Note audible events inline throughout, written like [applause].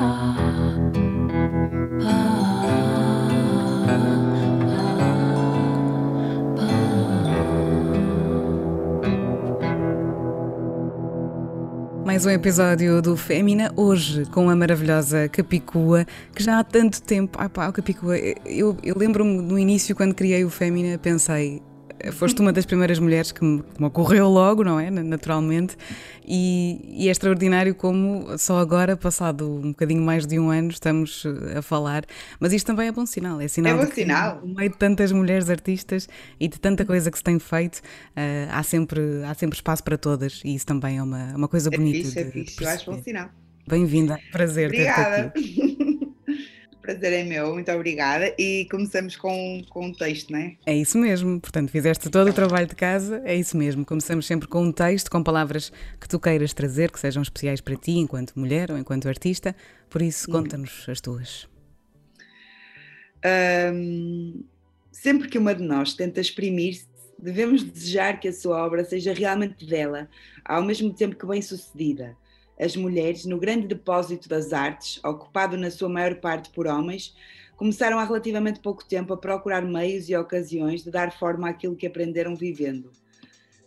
Mais um episódio do Fémina, hoje com a maravilhosa Capicua, que já há tanto tempo. Ah pá, Capicua, eu, eu lembro-me no início, quando criei o Fémina, pensei, foste uma das primeiras mulheres que me, que me ocorreu logo, não é? Naturalmente. E, e, é extraordinário como só agora, passado um bocadinho mais de um ano, estamos eh, a falar. Mas isto também é bom sinal. É sinal é bom que, sinal. No meio de tantas mulheres artistas e de tanta coisa que se tem feito, uh, há, sempre, há sempre espaço para todas. E isso também é uma, uma coisa é bonita. Fixe, é fixe, eu acho bom sinal. Bem-vinda. Prazer ter-te aqui. [laughs] prazer é meu, muito obrigada. E começamos com, com um texto, não é? É isso mesmo, portanto, fizeste todo o trabalho de casa, é isso mesmo. Começamos sempre com um texto, com palavras que tu queiras trazer, que sejam especiais para ti, enquanto mulher ou enquanto artista. Por isso, conta-nos as tuas. Um, sempre que uma de nós tenta exprimir-se, devemos desejar que a sua obra seja realmente bela, ao mesmo tempo que bem-sucedida as mulheres, no grande depósito das artes, ocupado na sua maior parte por homens, começaram há relativamente pouco tempo a procurar meios e ocasiões de dar forma àquilo que aprenderam vivendo.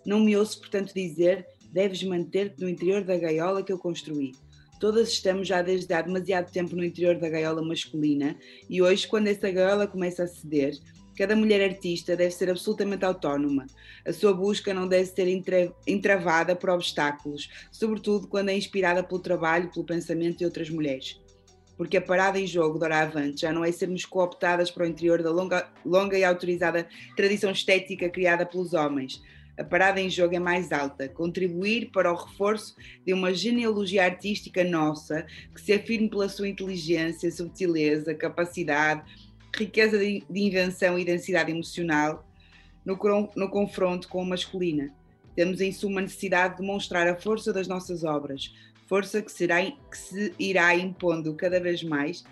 Não me ouço, portanto, dizer: deves manter-te no interior da gaiola que eu construí. Todas estamos já desde há demasiado tempo no interior da gaiola masculina e hoje, quando essa gaiola começa a ceder, Cada mulher artista deve ser absolutamente autónoma. A sua busca não deve ser entravada por obstáculos, sobretudo quando é inspirada pelo trabalho, pelo pensamento de outras mulheres. Porque a parada em jogo de avante já não é sermos cooptadas para o interior da longa, longa e autorizada tradição estética criada pelos homens. A parada em jogo é mais alta, contribuir para o reforço de uma genealogia artística nossa que se afirme pela sua inteligência, subtileza, capacidade, riqueza de, invenção e densidade emocional no, confronto com a masculina. Temos em suma necessidade de demonstrar a força das nossas obras, força que, será, que se irá impondo cada vez mais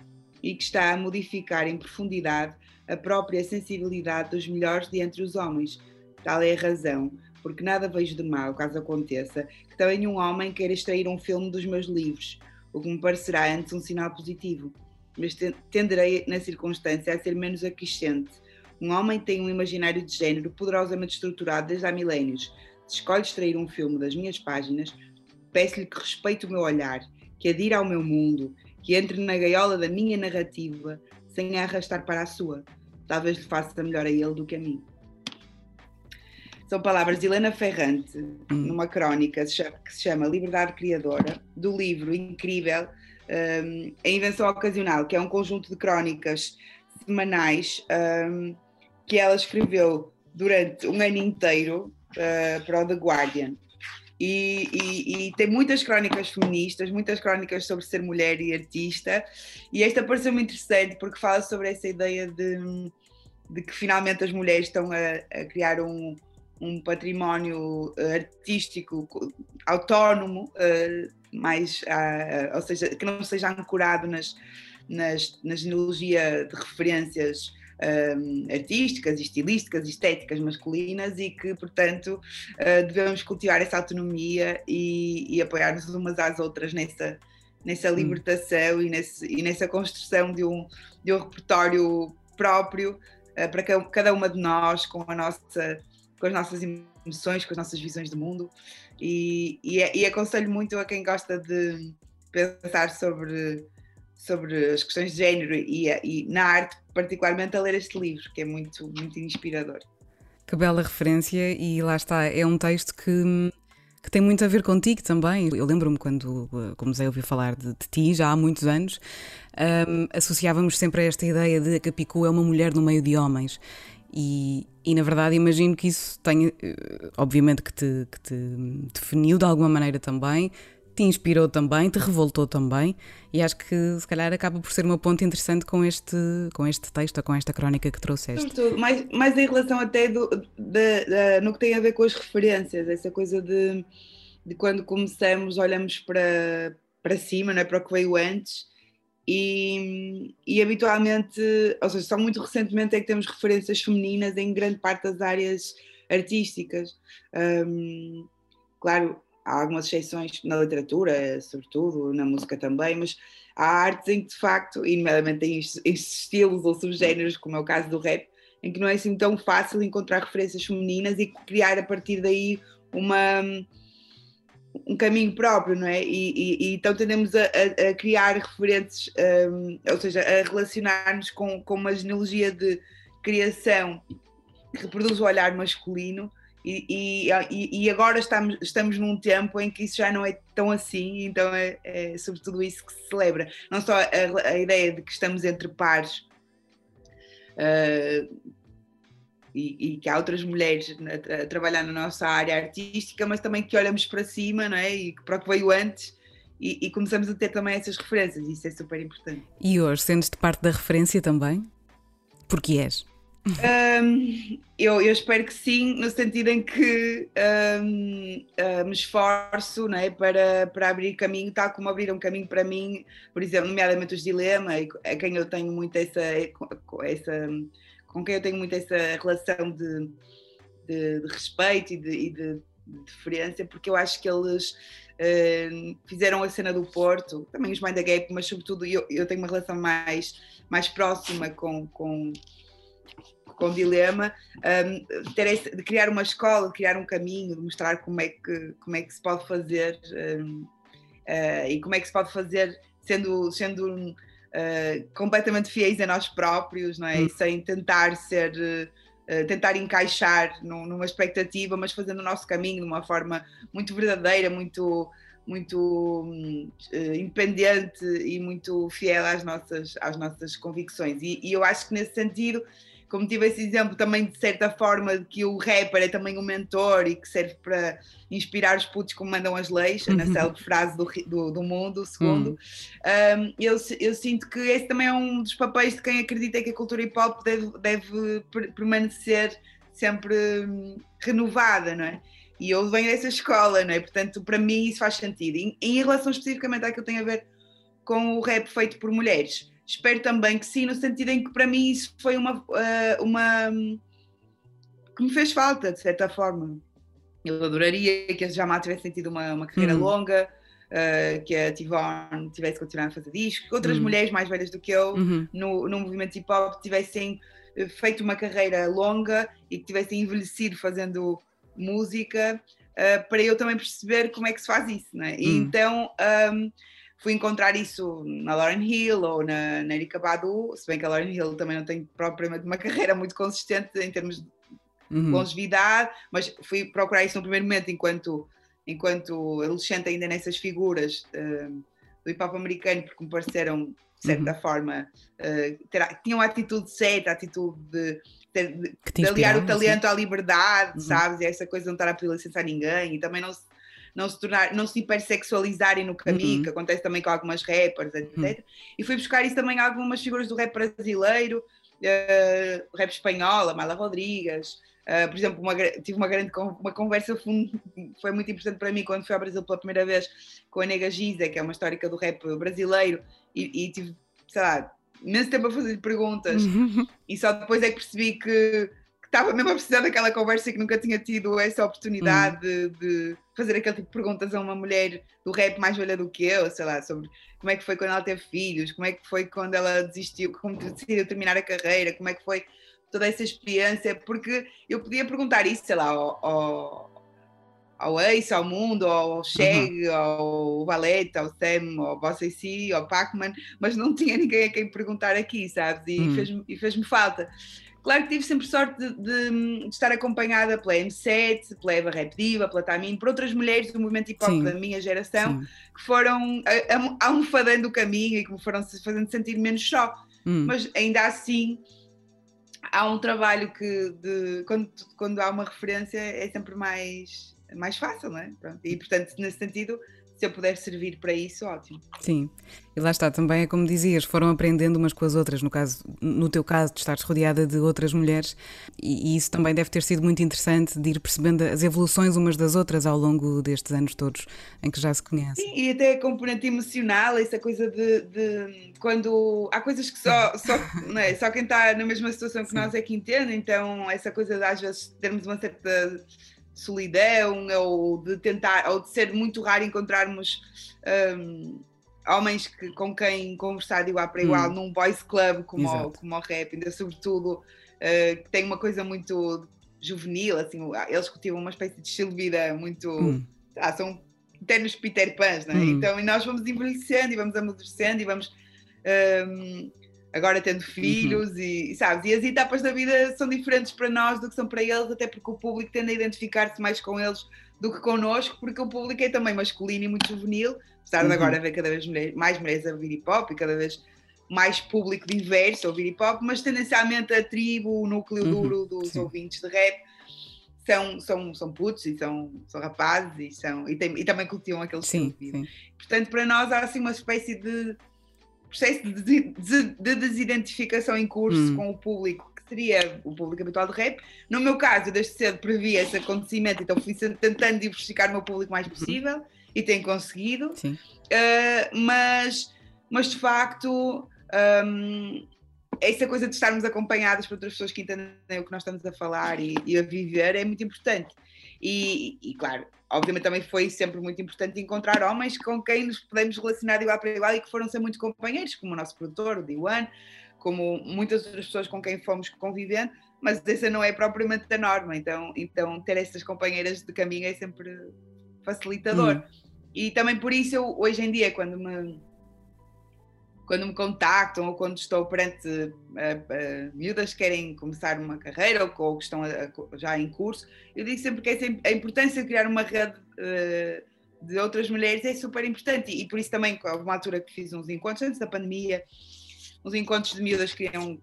e que está a modificar em profundidade a própria sensibilidade dos melhores de entre os homens. Tal é a razão, porque nada vejo de mal, caso aconteça, que também um homem queira extrair um filme dos meus livros, o que me parecerá antes um sinal positivo mas tenderei, na circunstância, a ser menos aquiscente. Um homem tem um imaginário de género poderosamente estruturado desde há milénios. Se escolhe extrair um filme das minhas páginas, peço-lhe que respeite o meu olhar, que adira ao meu mundo, que entre na gaiola da minha narrativa sem a arrastar para a sua. Talvez lhe faça melhor a ele do que a mim. São palavras de Helena Ferrante, hum. numa crónica que se chama Liberdade Criadora, do livro incrível um, A Invenção Ocasional, que é um conjunto de crónicas semanais um, que ela escreveu durante um ano inteiro uh, para o The Guardian. E, e, e, tem muitas crónicas feministas, muitas crónicas sobre ser mulher e artista, e esta pareceu-me interessante porque fala sobre essa ideia de, de que finalmente as mulheres estão a, a criar um, um património artístico autónomo, uh, mais, uh, ou seja, que não seja ancorado nas, nas, na genealogia de referências um, artísticas, estilísticas, estéticas masculinas e que, portanto, uh, devemos cultivar essa autonomia e, e apoiar-nos umas às outras nessa, nessa libertação e, nesse, e nessa construção de um, de um repertório próprio uh, para cada uma de nós, com, a nossa, com as nossas emoções, com as nossas visões do mundo. E, e, e aconselho muito a quem gosta de pensar sobre, sobre as questões de género e, e na arte, particularmente, a ler este livro, que é muito, muito inspirador. Que bela referência, e lá está, é um texto que, que tem muito a ver contigo também. Eu lembro-me quando comecei a ouvir falar de, de ti, já há muitos anos, um, associávamos sempre a esta ideia de que a Picu é uma mulher no meio de homens. E, e na verdade imagino que isso tenha, eh, obviamente que te, que te definiu de alguma maneira também, te inspirou também, te revoltou também, e acho que se calhar acaba por ser uma ponte interessante com este, com este texto, com esta crónica que trouxeste. Sobretudo, mais, mais em relação até do, de, de, no que tem a ver com as referências, essa coisa de, de quando começamos, olhamos para, para cima, não é? para o que veio antes, e, e, habitualmente, ou seja, só muito recentemente é que temos referências femininas em grande parte das áreas artísticas. Um, claro, há algumas exceções na literatura, sobretudo, na música também, mas há artes em que de facto, e nomeadamente em estilos ou subgéneros, como é o caso do rap, em que não é assim tão fácil encontrar referências femininas e criar a partir daí uma um caminho próprio, não é? E, e, e então tendemos a, a, a criar referentes, um, ou seja, a relacionar-nos com, com uma genealogia de criação que reproduz o olhar masculino e, e, e, agora estamos, estamos num tempo em que isso já não é tão assim, então é, é sobretudo isso que se celebra. Não só a, a ideia de que estamos entre pares uh, e, e, que há outras mulheres a, a, trabalhar na nossa área artística, mas também que olhamos para cima não é? e para o que veio antes. E, e começamos a ter também essas referências, isso é super importante. E hoje sentes-te parte da referência também? Porque és? Um, eu, eu, espero que sim, no sentido em que um, uh, me esforço é, para, para abrir caminho, tal como abriram caminho para mim, por exemplo, nomeadamente os Dilema, a quem eu tenho muito essa, essa com quem eu tenho muito essa relação de, de, de respeito e de, e de, deferência, porque eu acho que eles uh, fizeram a cena do Porto, também os Mind the Gap, mas sobretudo eu, eu tenho uma relação mais, mais próxima com, com com dilema, um, ter esse, de criar uma escola, de criar um caminho, de mostrar como é que, como é que se pode fazer um, uh, eh, e como é que se pode fazer sendo, sendo uh, completamente fiéis a nós próprios, não é? Hum. sem tentar ser. Uh, tentar encaixar num, numa expectativa, mas fazendo o nosso caminho de uma forma muito verdadeira, muito, muito uh, independente e muito fiel às nossas, às nossas convicções. E, e, eu acho que nesse sentido como tive esse exemplo também de certa forma de que o rapper é também um mentor e que serve para inspirar os putos como mandam as leis, na uhum. [laughs] célebre frase do, do, do mundo, segundo, uhum. um, eu, eu sinto que esse também é um dos papéis de quem acredita que a cultura hip hop deve, deve permanecer sempre hum, renovada, não é? E eu venho dessa escola, não é? Portanto, para mim isso faz sentido. Em, em relação especificamente àquilo que tem a ver com o rap feito por mulheres, espero também que sim, no sentido em que para mim isso foi uma, uh, uma que me fez falta, de certa forma. Eu adoraria que a Jamá tivesse tido uma, uma carreira hum. longa, uh, que a Tivon tivesse continuado a fazer disco, que outras hum. mulheres mais velhas do que eu uhum. no, no movimento hip hop tivessem eh, feito uma carreira longa e que tivessem envelhecido fazendo música, uh, para eu também perceber como é que se faz isso, né? Hum. então. Um, fui encontrar isso na Lauren Hill ou na, na Erika Badu, se bem que a Lauren Hill também não tem propriamente uma carreira muito consistente em termos de uhum. longevidade, mas fui procurar isso no primeiro momento enquanto, enquanto adolescente ainda nessas figuras uh, do hip hop americano, porque me pareceram de certa uhum. forma, uh, ter, tinham a atitude certa, a atitude de, de, de, de aliar o talento à liberdade, uhum. sabes? E essa coisa de não estar a pedir licença a ninguém e também não se não se tornar, não se hipersexualizarem no caminho, uhum. que acontece também com algumas rappers, etc. Uhum. E fui buscar isso também a algumas figuras do rap brasileiro, uh, rap espanhol, a Mala Rodrigues. Uh, por exemplo, uma, tive uma grande uma conversa, foi muito importante para mim quando fui ao Brasil pela primeira vez com a Nega Giza, que é uma histórica do rap brasileiro, e, e tive, sei lá, imenso tempo a fazer perguntas, uhum. e só depois é que percebi que estava mesmo a precisar daquela conversa que nunca tinha tido essa oportunidade uhum. de, de, fazer aquele tipo de perguntas a uma mulher do rap mais velha do que eu, sei lá, sobre como é que foi quando ela teve filhos, como é que foi quando ela desistiu, como decidiu terminar a carreira, como é que foi toda essa experiência, porque eu podia perguntar isso, sei lá, ao, ao, ao Ace, ao Mundo, ao Cheg, uhum. ao Valete, ao Sam, ao Bossa C, ao Pacman, mas não tinha ninguém a quem perguntar aqui, sabes? E uhum. fez-me fez falta. Claro que tive sempre sorte de, de, de estar acompanhada pela M7, pela Eva Rap Diva, pela Tamin, por outras mulheres do movimento hip hop da minha geração sim. que foram almofadando o caminho e que me foram fazendo sentir menos só. Hum. Mas ainda assim há um trabalho que de, quando, quando há uma referência é sempre mais, mais fácil, não é? Pronto. E portanto, nesse sentido, se eu puder servir para isso, ótimo. Sim, e lá está, também é como dizias, foram aprendendo umas com as outras, no, caso, no teu caso, de estares rodeada de outras mulheres, e, e isso também deve ter sido muito interessante de ir percebendo as evoluções umas das outras ao longo destes anos todos em que já se conhece. Sim, e até a componente emocional, essa coisa de, de quando há coisas que só, [laughs] só, é, só quem está na mesma situação que Sim. nós é que entende, então essa coisa de às vezes termos uma certa solidão ou de tentar ou de ser muito raro encontrarmos um, homens que, com quem conversar de igual para igual hum. num boys club como o, como o rap, ainda sobretudo uh, que tem uma coisa muito juvenil, assim, eles cultivam uma espécie de estilo de vida muito. Hum. Ah, são eternos Peter Pans, não é? Hum. Então, e nós vamos envelhecendo e vamos amadurecendo e vamos. Um, agora tendo filhos uhum. e, sabes, e as etapas da vida são diferentes para nós do que são para eles, até porque o público tende a identificar-se mais com eles do que connosco, porque o público é também masculino e muito juvenil, apesar uhum. de agora haver cada vez mais mulheres a ouvir hip hop e cada vez mais público diverso a ouvir hip hop, mas tendencialmente a tribo, o núcleo uhum. duro dos Sim. ouvintes de rap são, são, são putos e são, são rapazes e, são, e, tem, e também cultivam aquele sim, sim. Portanto, para nós há assim uma espécie de processo de, de, de desidentificação em curso hum. com o público seria o público habitual de rap. No meu caso, eu desde cedo previ esse acontecimento, então fui tentando diversificar o meu público o mais uhum. possível uhum. e tenho conseguido. Uh, mas, mas de facto, um, essa coisa de estarmos acompanhadas por outras pessoas que entendem o que nós estamos a falar e, e a viver é muito importante. E, e, claro, obviamente também foi sempre muito importante encontrar homens com quem nos podemos relacionar de igual para igual e que foram ser muito companheiros, como o nosso produtor, o Diwan, como muitas outras pessoas com quem fomos convivendo, mas essa não é propriamente a norma, então, então ter essas companheiras de caminho é sempre facilitador. Hum. E também por isso eu, hoje em dia, quando me, quando me contactam ou quando estou perante uh, uh, miúdas que querem começar uma carreira ou, ou que estão a, a, já em curso, eu digo sempre que essa, a importância de criar uma rede uh, de outras mulheres é super importante. E, e por isso também, houve uma altura que fiz uns encontros antes da pandemia, uns encontros de miúdas que queriam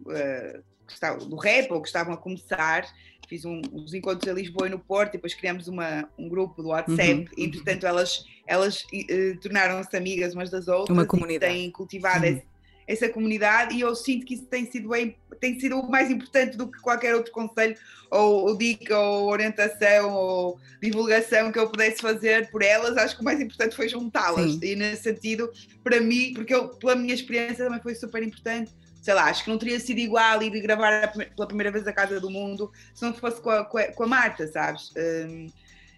que estavam, do rap ou que estavam a começar. Fiz um, uns encontros em Lisboa e no Porto e depois criamos uma, um grupo do WhatsApp uhum. e, portanto, elas, elas uh, tornaram-se amigas umas das outras uma comunidade. e têm cultivado uhum. esse, essa comunidade e eu sinto que isso tem sido, bem, tem sido mais importante do que qualquer outro conselho ou, ou, dica ou orientação ou divulgação que eu pudesse fazer por elas, acho que o mais importante foi juntá-las e nesse sentido, para mim, porque eu, pela minha experiência também foi super importante sei lá, acho que não teria sido igual ir gravar pela primeira vez a Casa do Mundo se não fosse com a, com a, Marta, sabes? Um,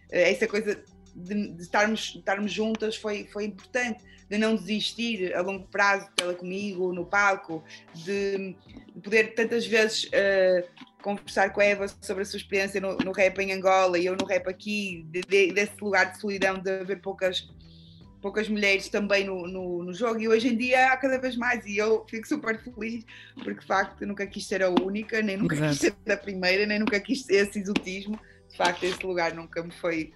essa coisa de, de, estarmos, de estarmos juntas foi, foi importante de não desistir a longo prazo dela comigo no palco, de, de poder tantas vezes uh, conversar com a Eva sobre a sua experiência no, no rap em Angola e eu no rap aqui, de, desse lugar de solidão, de haver poucas, poucas mulheres também no, no, no, jogo e hoje em dia há cada vez mais e eu fico super feliz porque de facto nunca quis ser a única, nem nunca Exato. quis ser a primeira, nem nunca quis ser esse exotismo, de facto esse lugar nunca me foi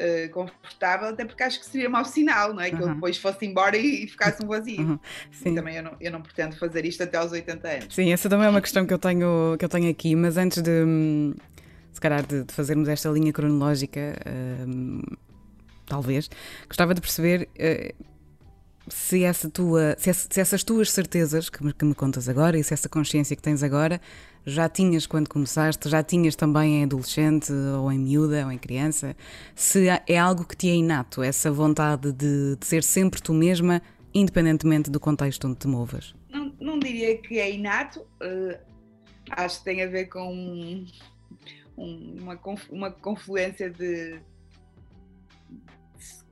uh, confortável, até porque acho que seria mau sinal, não é? Que uhum. eu depois fosse embora e, e ficasse um vazio. Uhum. Sim. também eu não, eu não pretendo fazer isto até aos 80 anos. Sim, essa também é uma questão que eu tenho, que eu tenho aqui, mas antes de se calhar de, de fazermos esta linha cronológica, uh, talvez, gostava de perceber. Uh, se, essa tua, se, essa, se, essas tuas certezas que me, que me contas agora e se essa consciência que tens agora já tinhas quando começaste, já tinhas também em adolescente ou em miúda ou em criança, se é algo que te é inato, essa vontade de, de ser sempre tu mesma, independentemente do contexto onde te movas? Não, não diria que é inato, uh, acho que tem a ver com um, uma, uma confluência de,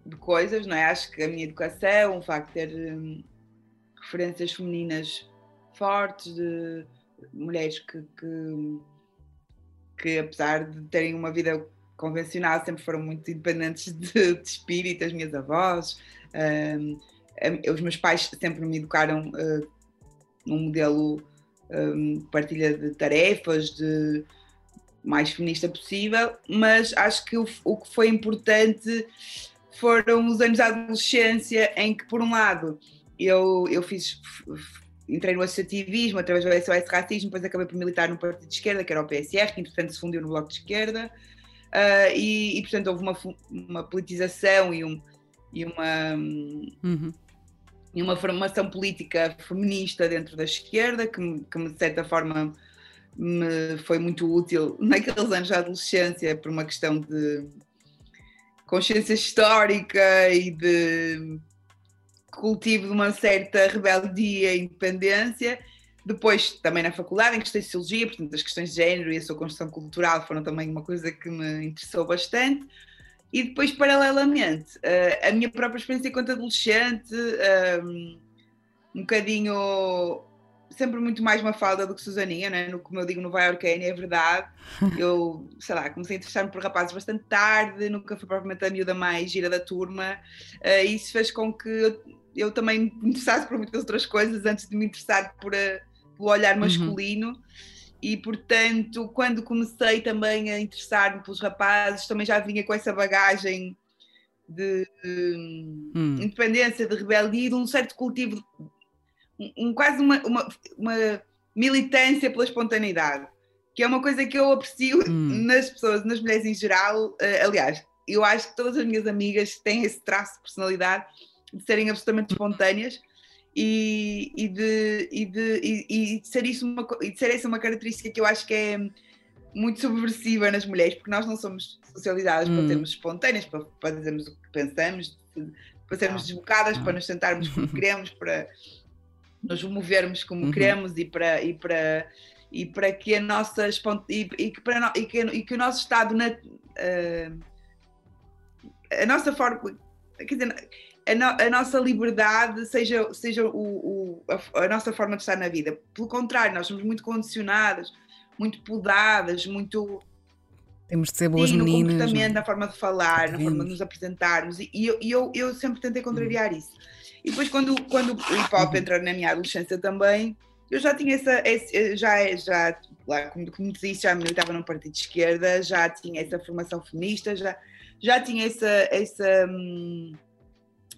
de coisas, não é? Acho que a minha educação, o facto de ter um, referências femininas fortes, de mulheres que, que, que, apesar de terem uma vida convencional, sempre foram muito independentes de, de espírito, as minhas avós. Um, os meus pais sempre me educaram uh, num modelo um, partilha de tarefas, de mais feminista possível, mas acho que o, o que foi importante foram os anos da adolescência em que, por um lado, eu, eu fiz entrei no associativismo através do SOS Racismo, depois acabei por militar no partido de esquerda, que era o PSR, que entretanto se fundiu no Bloco de Esquerda, uh, e, e, portanto houve uma, uma politização e, um, e uma. Uhum. E uma formação política feminista dentro da esquerda que, que de certa forma me foi muito útil [laughs] naqueles anos da adolescência por uma questão de consciência histórica e de cultivo de uma certa rebeldia e independência, depois, também na faculdade, em questões de sociologia, portanto, as questões de género e a sua construção cultural foram também uma coisa que me interessou bastante. E depois, paralelamente, uh, a minha própria experiência enquanto adolescente, um, um bocadinho sempre muito mais uma falda do que Susaninha, né? no, como eu digo no Vai Arcane, é verdade. [laughs] Eu, sei lá, comecei a interessar-me por rapazes bastante tarde, nunca fui propriamente a miúda mais gira da turma, uh, e isso fez com que eu, eu, também me interessasse por muitas outras coisas antes de me interessar por, uh, pelo olhar uhum. masculino. Uhum. E, portanto, quando comecei também a interessar-me pelos rapazes, também já vinha com essa bagagem de, de hum. independência, de rebeldia, de um certo cultivo um, quase uma, uma, uma, militância pela espontaneidade, que é uma coisa que eu aprecio hum. [laughs] nas pessoas, nas mulheres em geral. Uh, aliás, eu acho que todas as minhas amigas têm esse traço de personalidade de serem absolutamente espontâneas e, e, de, e, de, e, e de ser isso uma, e de ser essa uma característica que eu acho que é muito subversiva nas mulheres, porque nós não somos socializadas hum. para sermos espontâneas, para, para dizermos o que pensamos, para sermos desbocadas, para [laughs] nos sentarmos como queremos, para nos movermos como uhum. queremos e para, e, para, e para que a nossa e, e, que, para, e, que, e que o nosso estado na, uh, a nossa forma quer dizer, a, no, a, nossa liberdade seja, seja o, o a, a, nossa forma de estar na vida. Pelo contrário, nós somos muito condicionadas, muito podadas, muito. Temos de ser boas sim, meninas. No comportamento, na forma de falar, na forma de nos apresentarmos. E eu, eu, eu sempre tentei contrariar uhum. isso. E depois, quando, quando o hip hop entrou na minha adolescência também, eu já tinha essa. Esse, já, já, lá, como, como disse, já militava num partido de esquerda, já tinha essa formação feminista, já, já tinha essa, essa, hum,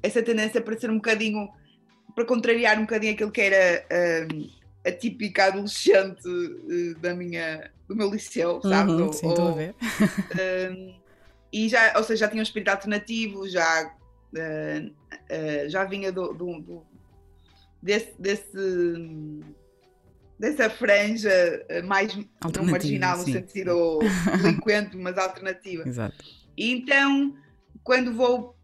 essa tendência para ser um bocadinho. para contrariar um bocadinho aquilo que era hum, a típica adolescente uh, da minha, do meu liceu, sabe? Uhum, sim, estou a ver. Um, e já, ou seja, já tinha um espírito alternativo, já uh, uh, já vinha do, do, do, desse, desse, dessa franja eh, mais não marginal no sim. sentido delinquente, mas alternativa. [laughs] Exato. E então, quando vou,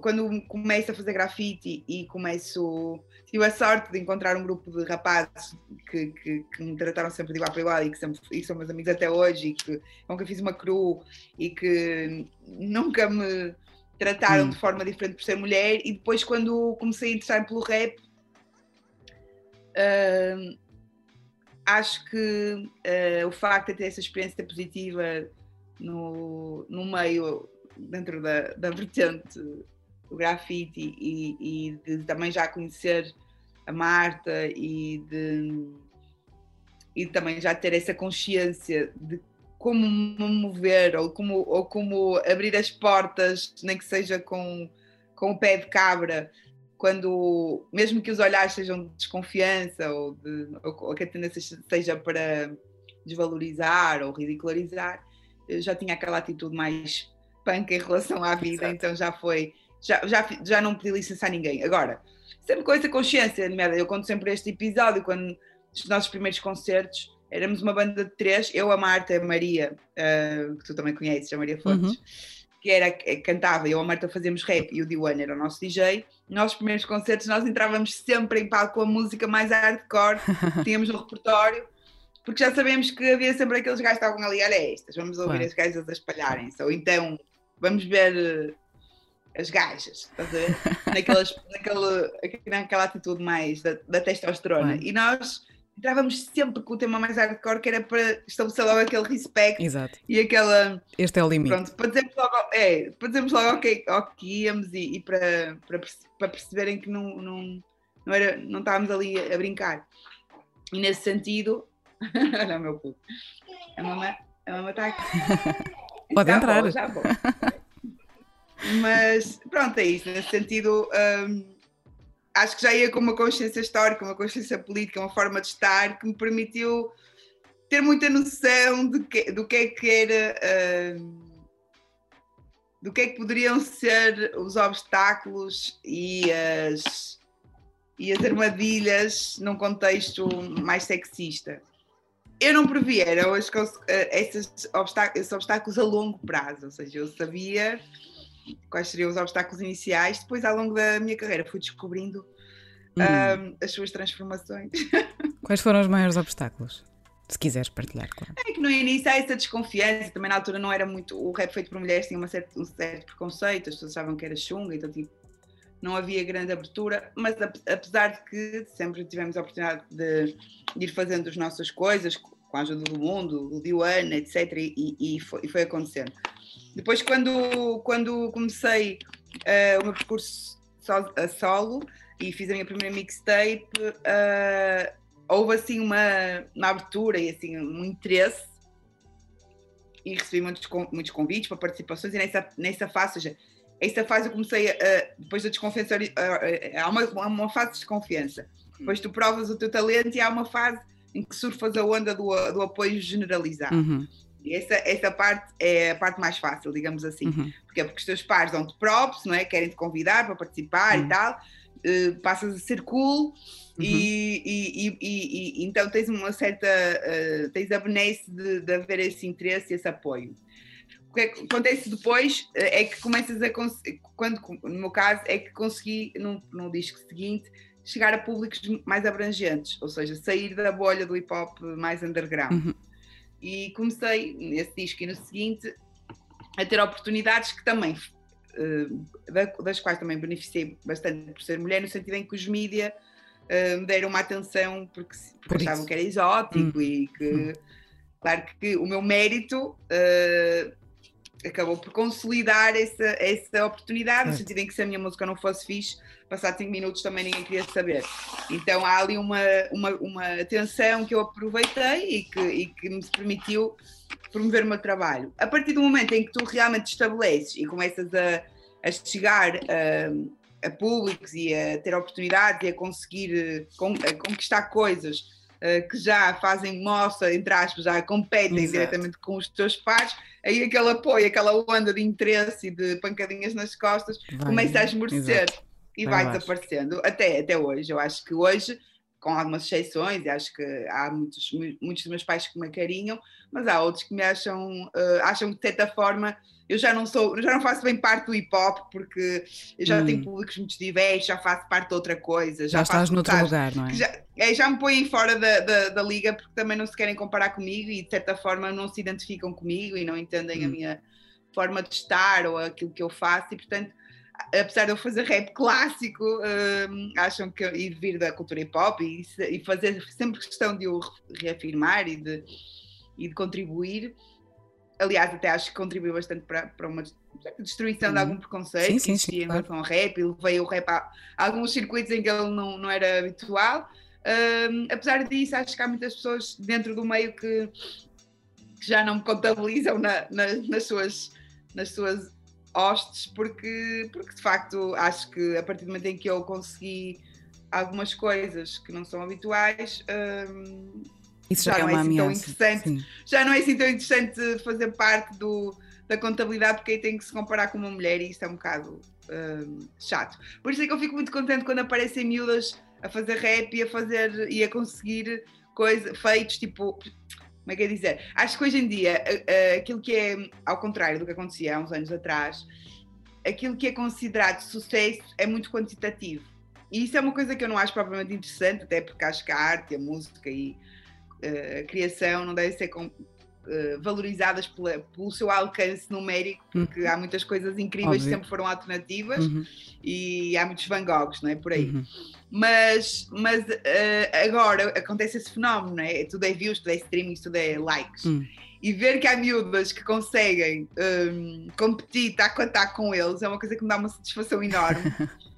quando começo a fazer grafite e começo tive a sorte de encontrar um grupo de rapazes que, que, que, me trataram sempre de igual para igual e que sempre, e são meus amigos até hoje e que nunca fiz uma cru e que nunca me trataram hum. de forma diferente por ser mulher e depois quando comecei a interessar pelo rap uh, acho que uh, o facto de ter essa experiência positiva no, no meio dentro da, da vertente do grafite e, e de também já conhecer a Marta e de e também já ter essa consciência de como me mover ou como, ou como abrir as portas, nem que seja com, com o pé de cabra, quando, mesmo que os olhares sejam de desconfiança ou, de, ou, ou que a tendência seja para desvalorizar ou ridicularizar, eu já tinha aquela atitude mais punk em relação à vida, Exato. então já foi, já, já, já não pedi licença a ninguém. Agora, sempre com essa consciência, eu conto sempre este episódio, quando os nossos primeiros concertos, éramos uma banda de três, eu, a Marta, a Maria, uh, que tu também conheces, a Maria Fontes, uhum. que era que cantava, eu a Marta fazíamos rap e o Diwan era o nosso DJ. Nos primeiros concertos nós entrávamos sempre em palco com a música mais hardcore [laughs] tínhamos no repertório, porque já sabemos que havia sempre aqueles gajos que estavam ali, olha estas, vamos ouvir claro. as gajas a espalharem-se, ou então vamos ver uh, as gajas, estás a ver? [laughs] Naquelas, naquela, naquela atitude mais da, da testosterona. E nós entrávamos sempre com o tema mais hardcore, que era para estabelecer logo aquele respeito Exato. e aquela. Este é o limite. Pronto, para dizermos logo, é, para dizermos logo okay, ao que íamos e, e, para, para, para perceberem que não, não, não, era, não estávamos ali a, a brincar. E nesse sentido. [laughs] Olha o meu puto. A mamãe, a mamãe está aqui. [laughs] Pode já entrar. Vou, já vou. Mas pronto, é isso. Nesse sentido. Um, acho que já ia com uma consciência histórica, uma consciência política, uma forma de estar que me permitiu ter muita noção de que, do que é que era. Uh, do que é que poderiam ser os obstáculos e as, e as armadilhas num contexto mais sexista. Eu não previa era esses, obstáculos, esses obstáculos a longo prazo, ou seja, eu sabia quais seriam os obstáculos iniciais. Depois, ao longo da minha carreira, fui descobrindo hum. um, as suas transformações. [laughs] Quais foram os maiores obstáculos? Se quiseres partilhar, claro. É que no início há essa desconfiança, também na altura não era muito. O rap feito por mulheres tinha uma certa, um certo preconceito, as pessoas achavam que era chunga, então tipo, não havia grande abertura, mas apesar de que sempre tivemos a oportunidade de, de ir fazendo as nossas coisas, com a ajuda do mundo, do Diana, etc., e, e, foi, e, foi, acontecendo. Depois, quando, quando comecei uh, o meu percurso a solo e fiz a minha primeira mixtape, uh, houve assim uma, uma abertura e assim um interesse e recebi muitos, muitos convites para participações e nessa, nessa fase, ou seja, essa fase eu comecei a, depois da desconfiança, há uma, uma fase de desconfiança, depois tu provas o teu talento e há uma fase em que surfas a onda do, do apoio generalizado. Uhum. Essa, essa parte é a parte mais fácil, digamos assim. Uhum. Porque é porque os teus pares dão-te props, não é? Querem te convidar para participar uhum. e tal. Uh, passas a ser cool uhum. e, e, e, e, então tens uma certa uh, tens a benesse de, de haver esse interesse e esse apoio o que acontece depois eh, é que começas a quando no meu caso é que consegui no, no disco seguinte chegar a públicos mais abrangentes, ou seja, sair da bolha do hip hop mais underground. Uhum. E comecei nesse disco e no seguinte a ter oportunidades que também, uh, das quais também beneficiei bastante por ser mulher, no sentido em que os mídia uh, me deram uma atenção porque, porque achavam que era exótico uhum. e que, uhum. claro que o meu mérito. Uh, acabou por consolidar essa, essa oportunidade, no sentido em que se a minha música não fosse fixe, passar 5 minutos também ninguém queria saber. Então há ali uma, uma, uma atenção que eu aproveitei e que, e que me permitiu promover o meu trabalho. A partir do momento em que tu realmente estabeleces e começas a, a chegar a, a públicos e a ter oportunidades e a conseguir a conquistar coisas que já fazem moça, entre aspas, já competem Exato. diretamente com os teus pares, aí aquele apoio, aquela onda de interesse e de pancadinhas nas costas vai, começa a esmorecer. Exato e vai, vai desaparecendo até, até hoje. Eu acho que hoje, com algumas exceções, acho que há muitos, muitos dos meus pais que me carinham, mas há outros que me acham, uh, acham que de certa forma eu já não sou, já não faço bem parte do hip hop porque eu já hum. tenho públicos muito diversos, já faço parte de outra coisa. Já, já estás noutro lugar, não é? Já, é, já me põem fora da, da, da, liga porque também não se querem comparar comigo e de certa forma não se identificam comigo e não entendem hum. a minha forma de estar ou aquilo que eu faço e portanto apesar de eu fazer rap clássico, um, acham que e vir da cultura hip hop e, e, fazer sempre questão de o reafirmar e de, e de contribuir. Aliás, até acho que contribuiu bastante para, para uma destruição uhum. de algum preconceito sim, que existia sim, em relação ao rap. Ele veio o rap a, a, alguns circuitos em que ele não, não era habitual. Um, apesar disso, acho que há muitas pessoas dentro do meio que, que já não me contabilizam na, na, nas, suas, nas suas hostes, porque, porque de facto acho que a partir do momento em que eu consegui algumas coisas que não são habituais. Um, isso já, já não é, é assim tão interessante. Sim. Já não é assim tão interessante fazer parte do, da contabilidade, porque aí tem que se comparar com uma mulher e isso é um bocado um, chato. Por isso é que eu fico muito contente quando aparecem miúdas a fazer rap e a fazer e a conseguir coisas, feitos tipo como é que é dizer? Acho que hoje em dia, aquilo que é, ao contrário do que acontecia há uns anos atrás, aquilo que é considerado sucesso é muito quantitativo. E isso é uma coisa que eu não acho propriamente interessante, até porque acho que a arte, a música e uh, a criação não devem ser com, uh, valorizadas pela, pelo seu alcance numérico, porque uhum. há muitas coisas incríveis Óbvio. que sempre foram alternativas uhum. e há muitos Van Goghs, não é? Por aí. Uhum. Mas, mas uh, agora acontece esse fenómeno, não é? Tudo é views, tudo é streaming, tudo é likes. Hum. E ver que há miúdas que conseguem um, competir taco a taco com eles é uma coisa que me dá uma satisfação enorme. [laughs]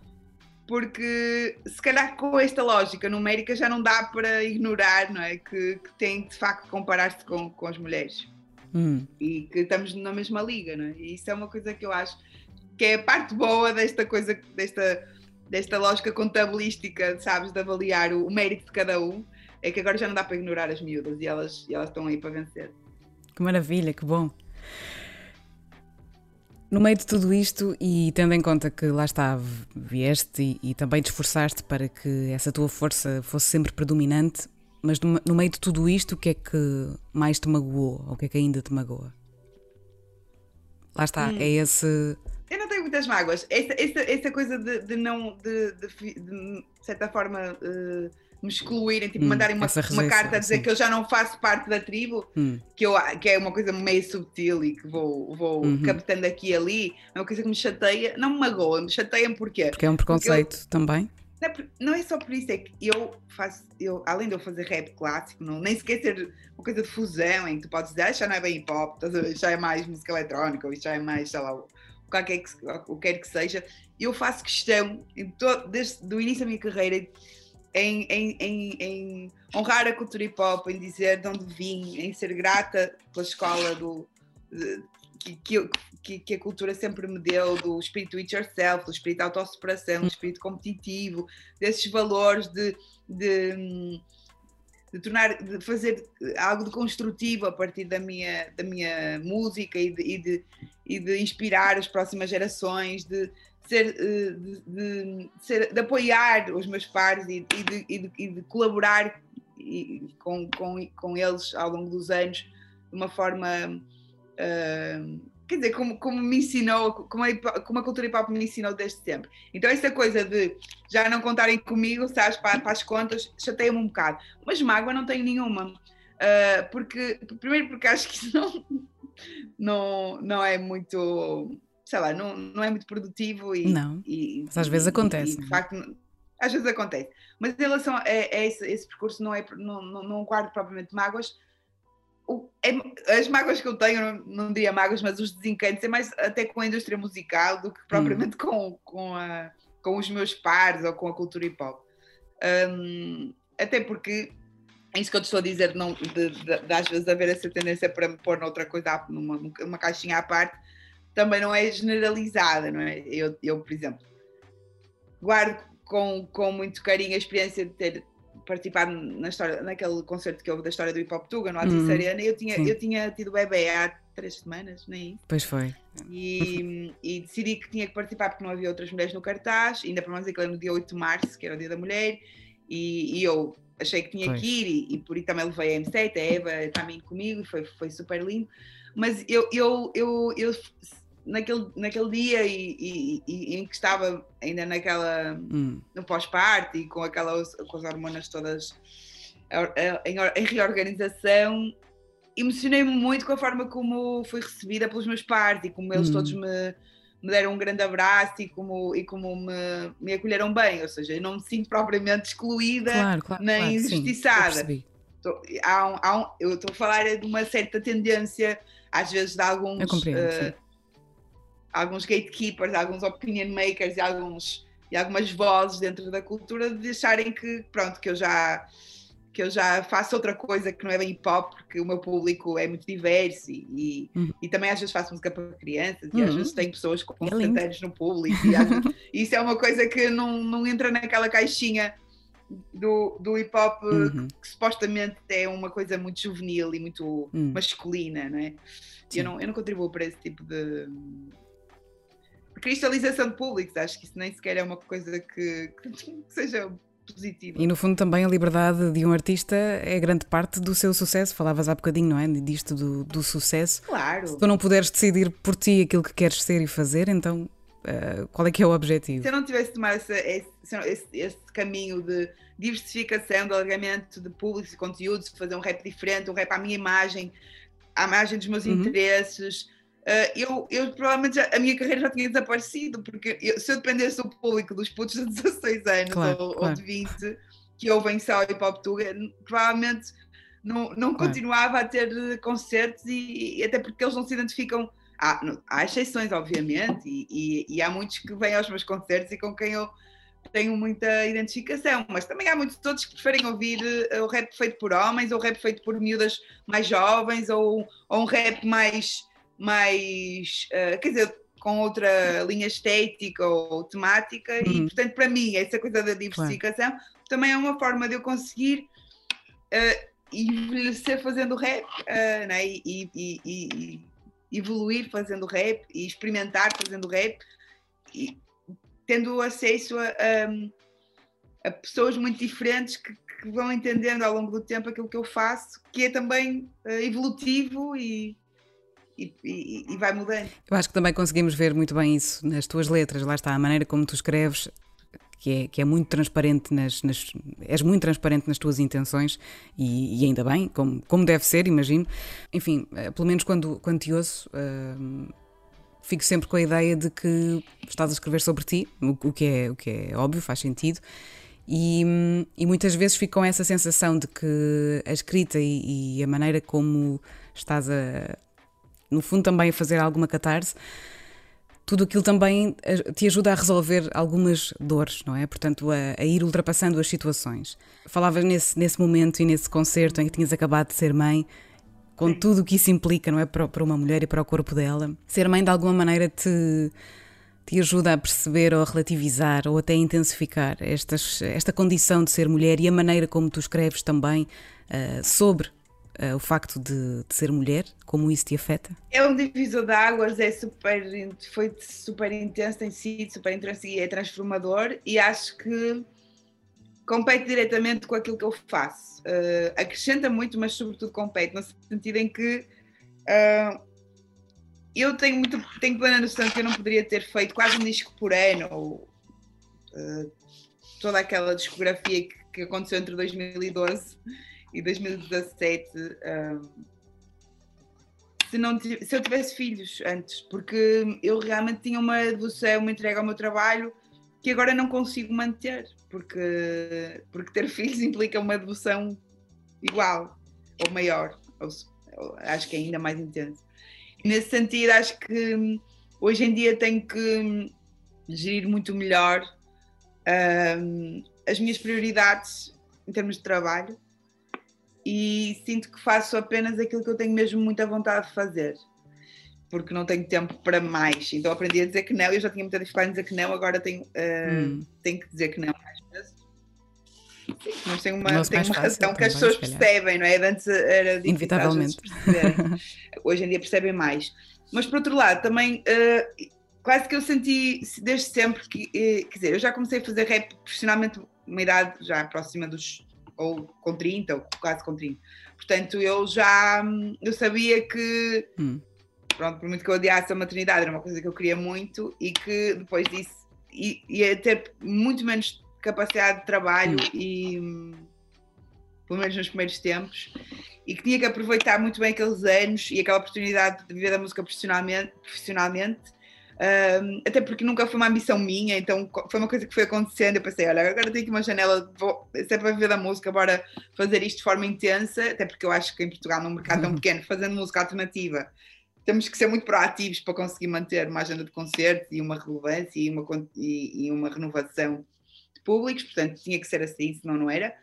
porque se calhar com esta lógica numérica já não dá para ignorar, não é? Que, que tem de facto comparar-se com, com as mulheres. Hum. E que estamos na mesma liga, não é? E isso é uma coisa que eu acho que é a parte boa desta coisa, desta desta lógica contabilística, sabes, de avaliar o, o, mérito de cada um, é que agora já não dá para ignorar as miúdas e elas, e elas estão aí para vencer. Que maravilha, que bom. No meio de tudo isto, e tendo em conta que lá está, vieste e, e também te esforçaste para que essa tua força fosse sempre predominante, mas no, no, meio de tudo isto, o que é que mais te magoou? Ou o que é que ainda te magoa? Lá está, hum. é esse eu não tenho muitas mágoas. Essa, essa, essa coisa de, de não, de, de, de, certa forma, uh, me excluírem, tipo, hum, mandarem uma, uma carta a dizer que eu já não faço parte da tribo, hum. que, eu, que é uma coisa meio subtil e que vou, vou uhum. captando aqui e ali, é uma coisa que me chateia, não me magoa, me chateia porquê? Porque é um preconceito eu, também. Não é, não é, só por isso, é que eu faço, eu, além de eu fazer rap clássico, não, nem sequer ser uma coisa de fusão em que tu podes dizer, ah, já não é bem hip hop, já é mais música eletrónica, ou já é mais, sei lá, o, qualquer que, o que quer que seja, eu faço questão, todo, desde o início da minha carreira, em, em, em, em, honrar a cultura hip hop, em dizer de onde vim, em ser grata pela escola do, de, que, que, que, a cultura sempre me deu, do espírito it yourself, do espírito de autossuperação, do espírito competitivo, desses valores de, de, de, tornar, de fazer algo de construtivo a partir da minha, da minha música e de, e de, e de inspirar as próximas gerações, de, ser, eh, de, de, ser, de apoiar os meus pares e, e, de, e, e de, colaborar com, com, com eles ao longo dos anos de uma forma. Uh, quer dizer, como, como me ensinou, como a, como a cultura hip hop me ensinou desde sempre. Então, essa coisa de já não contarem comigo, sabes, para, para as contas, chateia-me um bocado. Mas mágoa não tenho nenhuma. Uh, porque, primeiro, porque acho que isso não, não, não é muito sei lá, não, não é muito produtivo e. Não. E, Mas às vezes acontece. E, de é? facto, às vezes acontece. Mas em relação a, a esse, esse, percurso, não, é, não, não, não guardo propriamente mágoas. O, é, as mágoas que eu tenho, não, não diria mágoas, mas os desencantos, é mais até com a indústria musical do que propriamente hum. com, com, a, com os meus pares ou com a cultura hip hop. Um, até porque é isso que eu te estou a dizer, não, de, de, de, às vezes haver essa tendência para me pôr noutra coisa, numa, numa caixinha à parte, também não é generalizada, não é? Eu, eu por exemplo, guardo com, com muito carinho a experiência de ter participado na história, naquele concerto que houve da história do Hip Hop Tuga, no Altice hum, Arena, eu tinha, eu tinha tido bebê há três semanas, nem. Pois foi. E, e, decidi que tinha que participar porque não havia outras mulheres no cartaz, ainda para mais aquilo no dia 8 de março, que era o dia da mulher, e, e eu achei que tinha pois. que ir, e, e por isso também levei a M7, a Eva também comigo, e foi, foi super lindo. Mas eu, eu, eu, eu naquele, naquele dia e, e, e, em que estava ainda naquela hum. no pós-parto e com aquelas com as hormonas todas em, em reorganização emocionei-me muito com a forma como fui recebida pelos meus pais e como eles hum. todos me, me deram um grande abraço e como, e como me, me acolheram bem, ou seja, eu não me sinto propriamente excluída claro, claro, nem claro, injustiçada. há um, há um, eu estou a falar de uma certa tendência, às vezes, de alguns uh, alguns gatekeepers, alguns opinion makers e, alguns, e algumas vozes dentro da cultura de acharem que, pronto, que eu já que eu já faço outra coisa que não é bem hip hop, porque o meu público é muito diverso e, e, uhum. e também às vezes faço música para crianças e uhum. às vezes tem pessoas com 70 é anos no público e vezes, [laughs] isso é uma coisa que não, não entra naquela caixinha do, do hip hop uhum. que, que, supostamente é uma coisa muito juvenil e muito hum. masculina, não é? Eu não, eu não contribuo para esse tipo de, cristalização de públicos, acho que isso nem sequer é uma coisa que, [laughs] que seja positiva. E no fundo também a liberdade de um artista é grande parte do seu sucesso. Falavas há bocadinho, não é? Disto do, do sucesso. Claro. Se tu não puderes decidir por ti aquilo que queres ser e fazer, então uh, qual é que é o objetivo? Se eu não tivesse tomado esse, esse, esse, caminho de diversificação, de alargamento de públicos e conteúdos, fazer um rap diferente, um rap à minha imagem, à imagem dos meus uhum. interesses, eu, eu provavelmente já, a minha carreira já tinha desaparecido, porque eu, se eu dependesse do público dos putos de [laughs] 16 anos claro, ou, claro. ou, de 20 que ouvem só hip hop tuga, provavelmente não, não claro. continuava a ter concertos e, e, até porque eles não se identificam. Há, não, há exceções, obviamente, e, e, e, há muitos que vêm aos meus concertos e com quem eu tenho muita identificação, mas também há muitos outros que preferem ouvir uh, o rap feito por homens, ou o rap feito por miúdas mais jovens, ou, ou um rap mais mais, uh, quer dizer, com outra linha estética ou temática, uhum. e portanto, para mim, essa coisa da diversificação claro. também é uma forma de eu conseguir uh, envelhecer fazendo rap uh, né? e, e, e, e, evoluir fazendo rap e experimentar fazendo rap e tendo acesso a, a, a pessoas muito diferentes que, que, vão entendendo ao longo do tempo aquilo que eu faço, que é também uh, evolutivo e e, e, vai mudando. Eu acho que também conseguimos ver muito bem isso nas tuas letras, lá está, a maneira como tu escreves, que é, que é muito transparente nas, nas és muito transparente nas tuas intenções e, e, ainda bem, como, como deve ser, imagino. Enfim, uh, pelo menos quando, quando te ouço, uh, fico sempre com a ideia de que estás a escrever sobre ti, o, o que, é, o que é óbvio, faz sentido. E, e, muitas vezes fico com essa sensação de que a escrita e, e, a maneira como estás a, no fundo, também a fazer alguma catarse, tudo aquilo também eh, te ajuda a resolver algumas dores, não é? Portanto, a, a ir ultrapassando as situações. Falavas nesse, nesse momento e nesse concerto em que tinhas acabado de ser mãe, com Sim. tudo o que isso implica, não é? Para, para uma mulher e para o corpo dela. Ser mãe, de alguma maneira, te te ajuda a perceber ou a relativizar ou até a intensificar estas, esta condição de ser mulher e a maneira como tu escreves também uh, sobre uh, o facto de, de, ser mulher, como isso te afeta? É um divisor de águas, é super, foi super intenso, tem sido super intenso e é transformador e acho que compete diretamente com aquilo que eu faço. Uh, acrescenta muito, mas sobretudo compete, no sentido em que eu tenho muito tenho plena noção que eu não poderia ter feito quase um disco por ano ou uh, toda aquela discografia que, que, aconteceu entre 2012 e 2017 uh, eh, se, não, se eu tivesse filhos antes, porque eu realmente tinha uma devoção, uma entrega ao meu trabalho que agora não consigo manter, porque, porque ter filhos implica uma devoção igual ou maior, ou, ou, acho que é ainda mais intensa nesse sentido, acho que hum, hoje em dia tenho que hum, gerir muito melhor um, as minhas prioridades em termos de trabalho e sinto que faço apenas aquilo que eu tenho mesmo muita vontade de fazer porque não tenho tempo para mais então aprendi a dizer que não eu já tinha muita dificuldade em dizer que não agora tenho, uh, hum. tenho que dizer que não mais vezes mas tem uma, tem uma razão que as pessoas percebem, não é? Antes era difícil Inevitavelmente. [laughs] Hoje em dia percebem mais. Mas por outro lado, também uh, quase que eu senti desde sempre que, uh, quer dizer, eu já comecei a fazer rap profissionalmente uma idade já próxima dos, ou com 30, ou quase com 30. Portanto, eu já eu sabia que, hum. pronto, por muito que eu odiasse a maternidade, era uma coisa que eu queria muito e que depois disso ia ter muito menos capacidade de trabalho hum. e pelo menos nos primeiros tempos e que tinha que aproveitar muito bem aqueles anos e aquela oportunidade de viver da música profissionalmente, profissionalmente um, até porque nunca foi uma ambição minha, então foi uma coisa que foi acontecendo. Eu pensei, olha, agora tenho aqui uma janela, vou, se é para viver da música, bora fazer isto de forma intensa, até porque eu acho que em Portugal, num mercado tão uhum. pequeno, fazendo música alternativa, temos que ser muito proativos para conseguir manter uma agenda de concertos e uma relevância e uma, e, e uma renovação públicos, portanto tinha que ser assim, senão não era.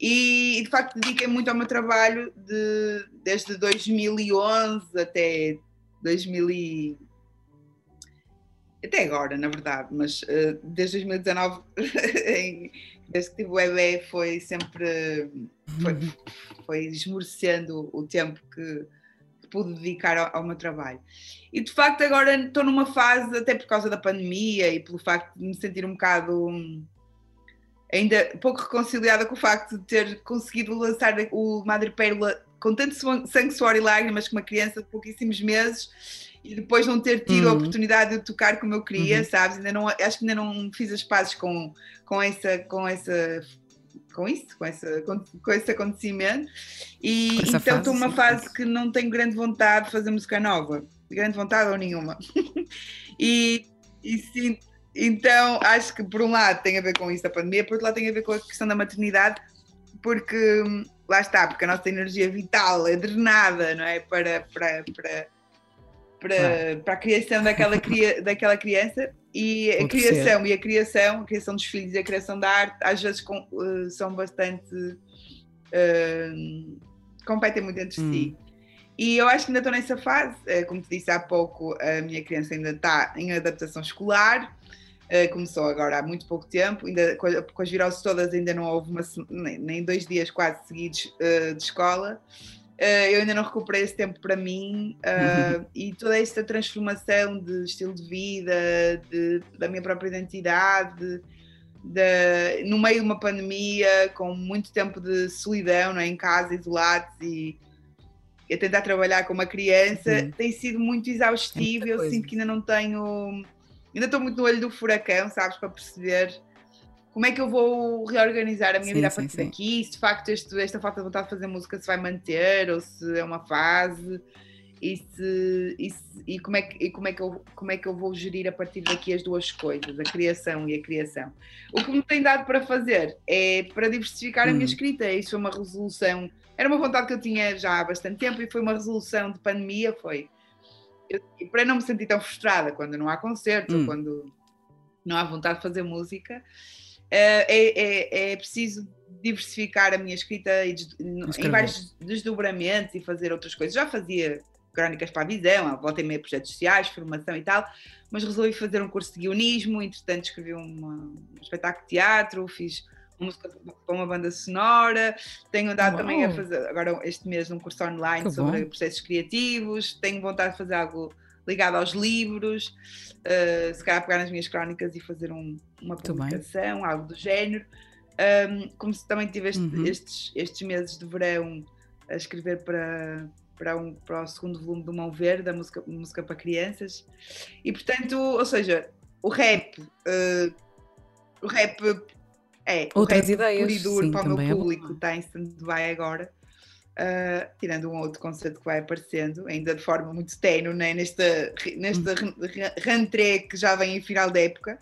E, de facto dediquei muito ao meu trabalho de, desde 2011 até 2000 e, até agora, na verdade, mas uh, desde 2019, [laughs] desde que tive o bebê, foi sempre foi, foi esmorecendo o tempo que, que pude dedicar ao, ao, meu trabalho. E de facto agora estou numa fase, até por causa da pandemia e pelo facto de me sentir um bocado ainda pouco reconciliada com o facto de ter conseguido lançar o Madre Pérola com tanto sangue, suor e lágrimas com uma criança de pouquíssimos meses e depois não ter tido uhum. a oportunidade de tocar como eu queria, uhum. sabes? Ainda não, acho que ainda não fiz as pazes com, com essa com essa com isso, com, essa, com, com esse acontecimento e então estou numa fase que não tenho grande vontade de fazer música nova, grande vontade ou nenhuma [laughs] e, e sinto então, acho que por um lado tem a ver com isso da pandemia, por outro lado tem a ver com a questão da maternidade, porque hum, lá está, porque a nossa energia vital é drenada, não é? Para, para, para, para, para a criação daquela, [laughs] daquela criança e a criação e a criação, a criação dos filhos e a criação da arte, às vezes com, uh, são bastante uh, competem muito entre hum. si. E eu acho que ainda estou nessa fase, eh, como te disse há pouco, a minha criança ainda está em adaptação escolar, Uh, começou agora há muito pouco tempo, ainda com, com as viroses todas ainda não houve uma, nem, nem dois dias quase seguidos uh, de escola. Uh, eu ainda não recuperei esse tempo para mim uhum. e toda esta transformação de estilo de vida, de, da minha própria identidade, de, no meio de uma pandemia, com muito tempo de solidão, não é? em casa, isolados e, e a tentar trabalhar com uma criança, uhum. tem sido muito exaustivo. É eu sinto que ainda não tenho ainda estou muito no olho do furacão, sabes, para perceber como é que eu vou reorganizar a minha sim, vida a partir sim, daqui? Se de facto este, esta falta de vontade de fazer música se vai manter ou se é uma fase e, se, e, se, e, como, é que, e como, é que eu, como é que eu vou gerir a partir daqui as duas coisas, a criação e a criação. O que me tem dado para fazer é para diversificar a minha hum. escrita, isso foi uma resolução, era uma vontade que eu tinha já há bastante tempo e foi uma resolução de pandemia, foi eu, para não me sentir tão frustrada quando não há concertos hum. quando não há vontade de fazer música, é, é, é preciso diversificar a minha escrita em vários desdobramentos e fazer outras coisas. Já fazia crónicas para a visão, volta e meia projetos sociais, formação e tal, mas resolvi fazer um curso de guionismo, entretanto escrevi uma, um espetáculo de teatro, fiz uma música para uma banda sonora, tenho andado Uau. também a fazer, agora este mês, um curso online que sobre bom. processos criativos, tenho vontade de fazer algo ligado aos livros, uh, se calhar pegar nas minhas crónicas e fazer um, uma publicação, algo do género. Um, como se também tive este, uhum. estes, estes meses de verão a escrever para, para, um, para o segundo volume do Mão Verde, a música, música para crianças. E portanto, ou seja, o rap, uh, o rap é Outras o rap ideias, puro e duro para o meu é público, está em stand-by agora. Uh, tirando um outro conceito que vai aparecendo, ainda de forma muito tenue, né? nesta, nesta hum. rentrée que já vem em final da época,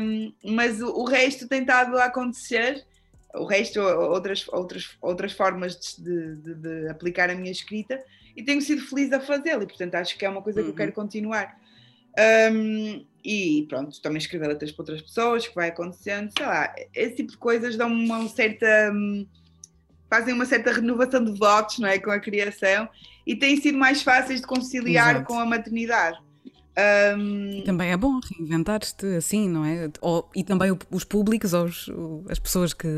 um, mas o, o, resto tem estado a acontecer, o resto, outras, outras, outras formas de, de, de aplicar a minha escrita, e tenho sido feliz a fazê-lo, e portanto acho que é uma coisa uhum. que eu quero uhum. continuar. Um, e pronto, também escrever letras para outras pessoas, que vai acontecendo, sei lá, esse tipo de coisas dão-me uma certa. Fazem uma certa renovação de votos não é, com a criação e têm sido mais fáceis de conciliar Exato. com a maternidade. Um... Também é bom reinventar-te assim, não é? Ou, e também os públicos, ou os, as pessoas que,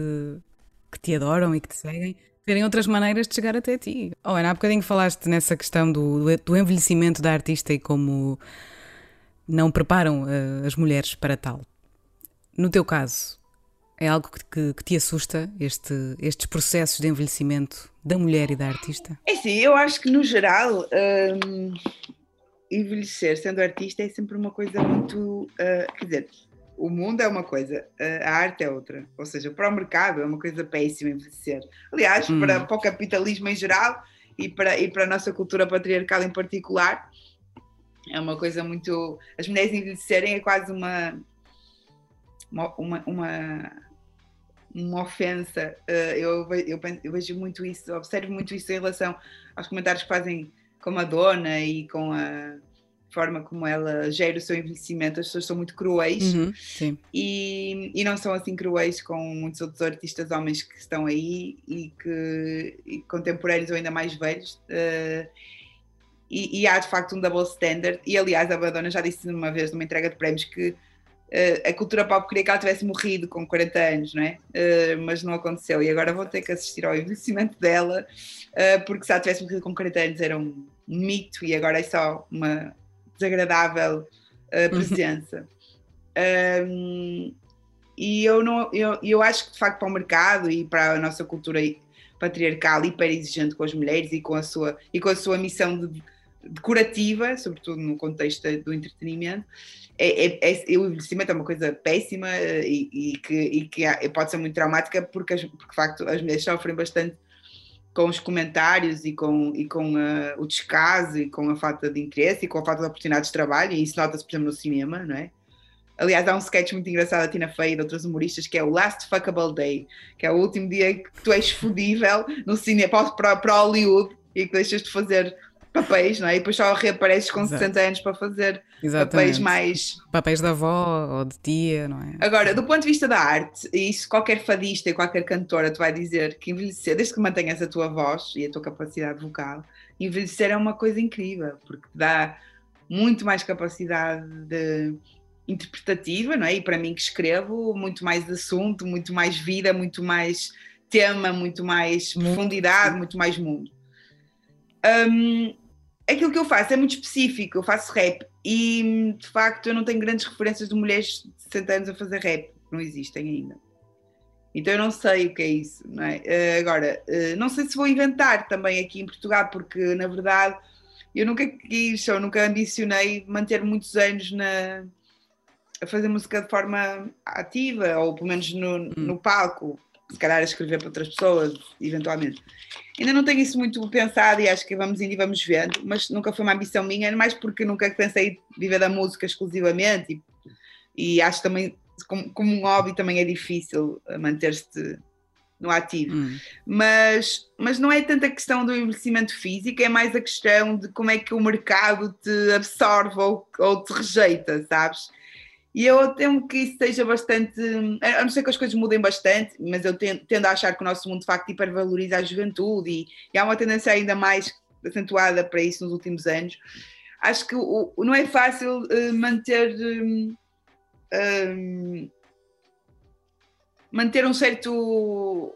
que te adoram e que te seguem, terem outras maneiras de chegar até ti. Oh, Ana, há bocadinho falaste nessa questão do, do envelhecimento da artista e como não preparam uh, as mulheres para tal. No teu caso, é algo que, que, te assusta, este, estes processos de envelhecimento da mulher e da artista? É sim, eu acho que no geral hum, envelhecer sendo artista é sempre uma coisa muito. Uh, quer dizer, o mundo é uma coisa, a arte é outra. Ou seja, para o mercado é uma coisa péssima envelhecer. Aliás, hum. para, para o capitalismo em geral e para, e para a nossa cultura patriarcal em particular, é uma coisa muito. As mulheres envelhecerem é quase uma. Uma, uma, uma, uma ofensa. Uh, eu, eu, eu, vejo muito isso, observo muito isso em relação aos comentários que fazem com a Madonna e com a forma como ela gera o seu envelhecimento. As pessoas são muito cruéis uhum, e, e não são assim cruéis com muitos outros artistas homens que estão aí e que e contemporâneos ou ainda mais velhos. Uh, e, e, há de facto um double standard. E aliás, a Madonna já disse uma vez numa entrega de prémios que a cultura pop queria que ela tivesse morrido com 40 anos, não é? Uh, mas não aconteceu. E agora vou ter que assistir ao envelhecimento dela, uh, porque se ela tivesse morrido com 40 anos era um mito e agora é só uma desagradável uhum. presença. Um, e eu, não, eu, eu acho que de facto para o mercado e para a nossa cultura patriarcal hiper exigente com as mulheres e com a sua, e com a sua missão de, decorativa, sobretudo no contexto do entretenimento, é, é, é, o envelhecimento é uma coisa péssima e, e que, e que pode ser muito traumática porque, as, porque, de facto, as mulheres sofrem bastante com os comentários e com, e com uh, o descaso e com a falta de interesse e com a falta de oportunidades de trabalho, e isso nota-se, por exemplo, no cinema, não é? Aliás, há um sketch muito engraçado da Tina Fey e de outros humoristas que é o Last Fuckable Day, que é o último dia que tu és fodível no cinema para, para Hollywood e que deixas de fazer papéis, não é? E depois só reapareces com Exato. 60 anos para fazer Exatamente. papéis mais. Papéis da avó ou de tia, não é? Agora, do ponto de vista da arte, e isso qualquer fadista e qualquer cantora te vai dizer que envelhecer, desde que mantenhas a tua voz e a tua capacidade vocal, envelhecer é uma coisa incrível, porque te dá muito mais capacidade de interpretativa, não é? E para mim que escrevo, muito mais assunto, muito mais vida, muito mais tema, muito mais profundidade, muito mais mundo. Um, aquilo que eu faço é muito específico, eu faço rap e de facto eu não tenho grandes referências de mulheres de 60 anos a fazer rap, não existem ainda. Então eu não sei o que é isso, não é? Uh, agora, uh, não sei se vou inventar também aqui em Portugal, porque na verdade eu nunca quis ou nunca ambicionei manter muitos anos na, a fazer música de forma ativa, ou pelo menos no, hum. no palco, se calhar escrever para outras pessoas, eventualmente. Ainda não tenho isso muito pensado e acho que vamos indo e vamos vendo, mas nunca foi uma ambição minha, mais porque nunca pensei viver da música exclusivamente e, e acho também, como, como, um hobby, também é difícil manter-se no ativo. Hum. Mas, mas não é tanto a questão do envelhecimento físico, é mais a questão de como é que o mercado te absorve ou, ou te rejeita, sabes? E eu temo que isso seja bastante. A não ser que as coisas mudem bastante, mas eu tendo, a achar que o nosso mundo de facto hipervaloriza a juventude e, e, há uma tendência ainda mais acentuada para isso nos últimos anos. Acho que o, não é fácil uh, manter. Um, um, manter um certo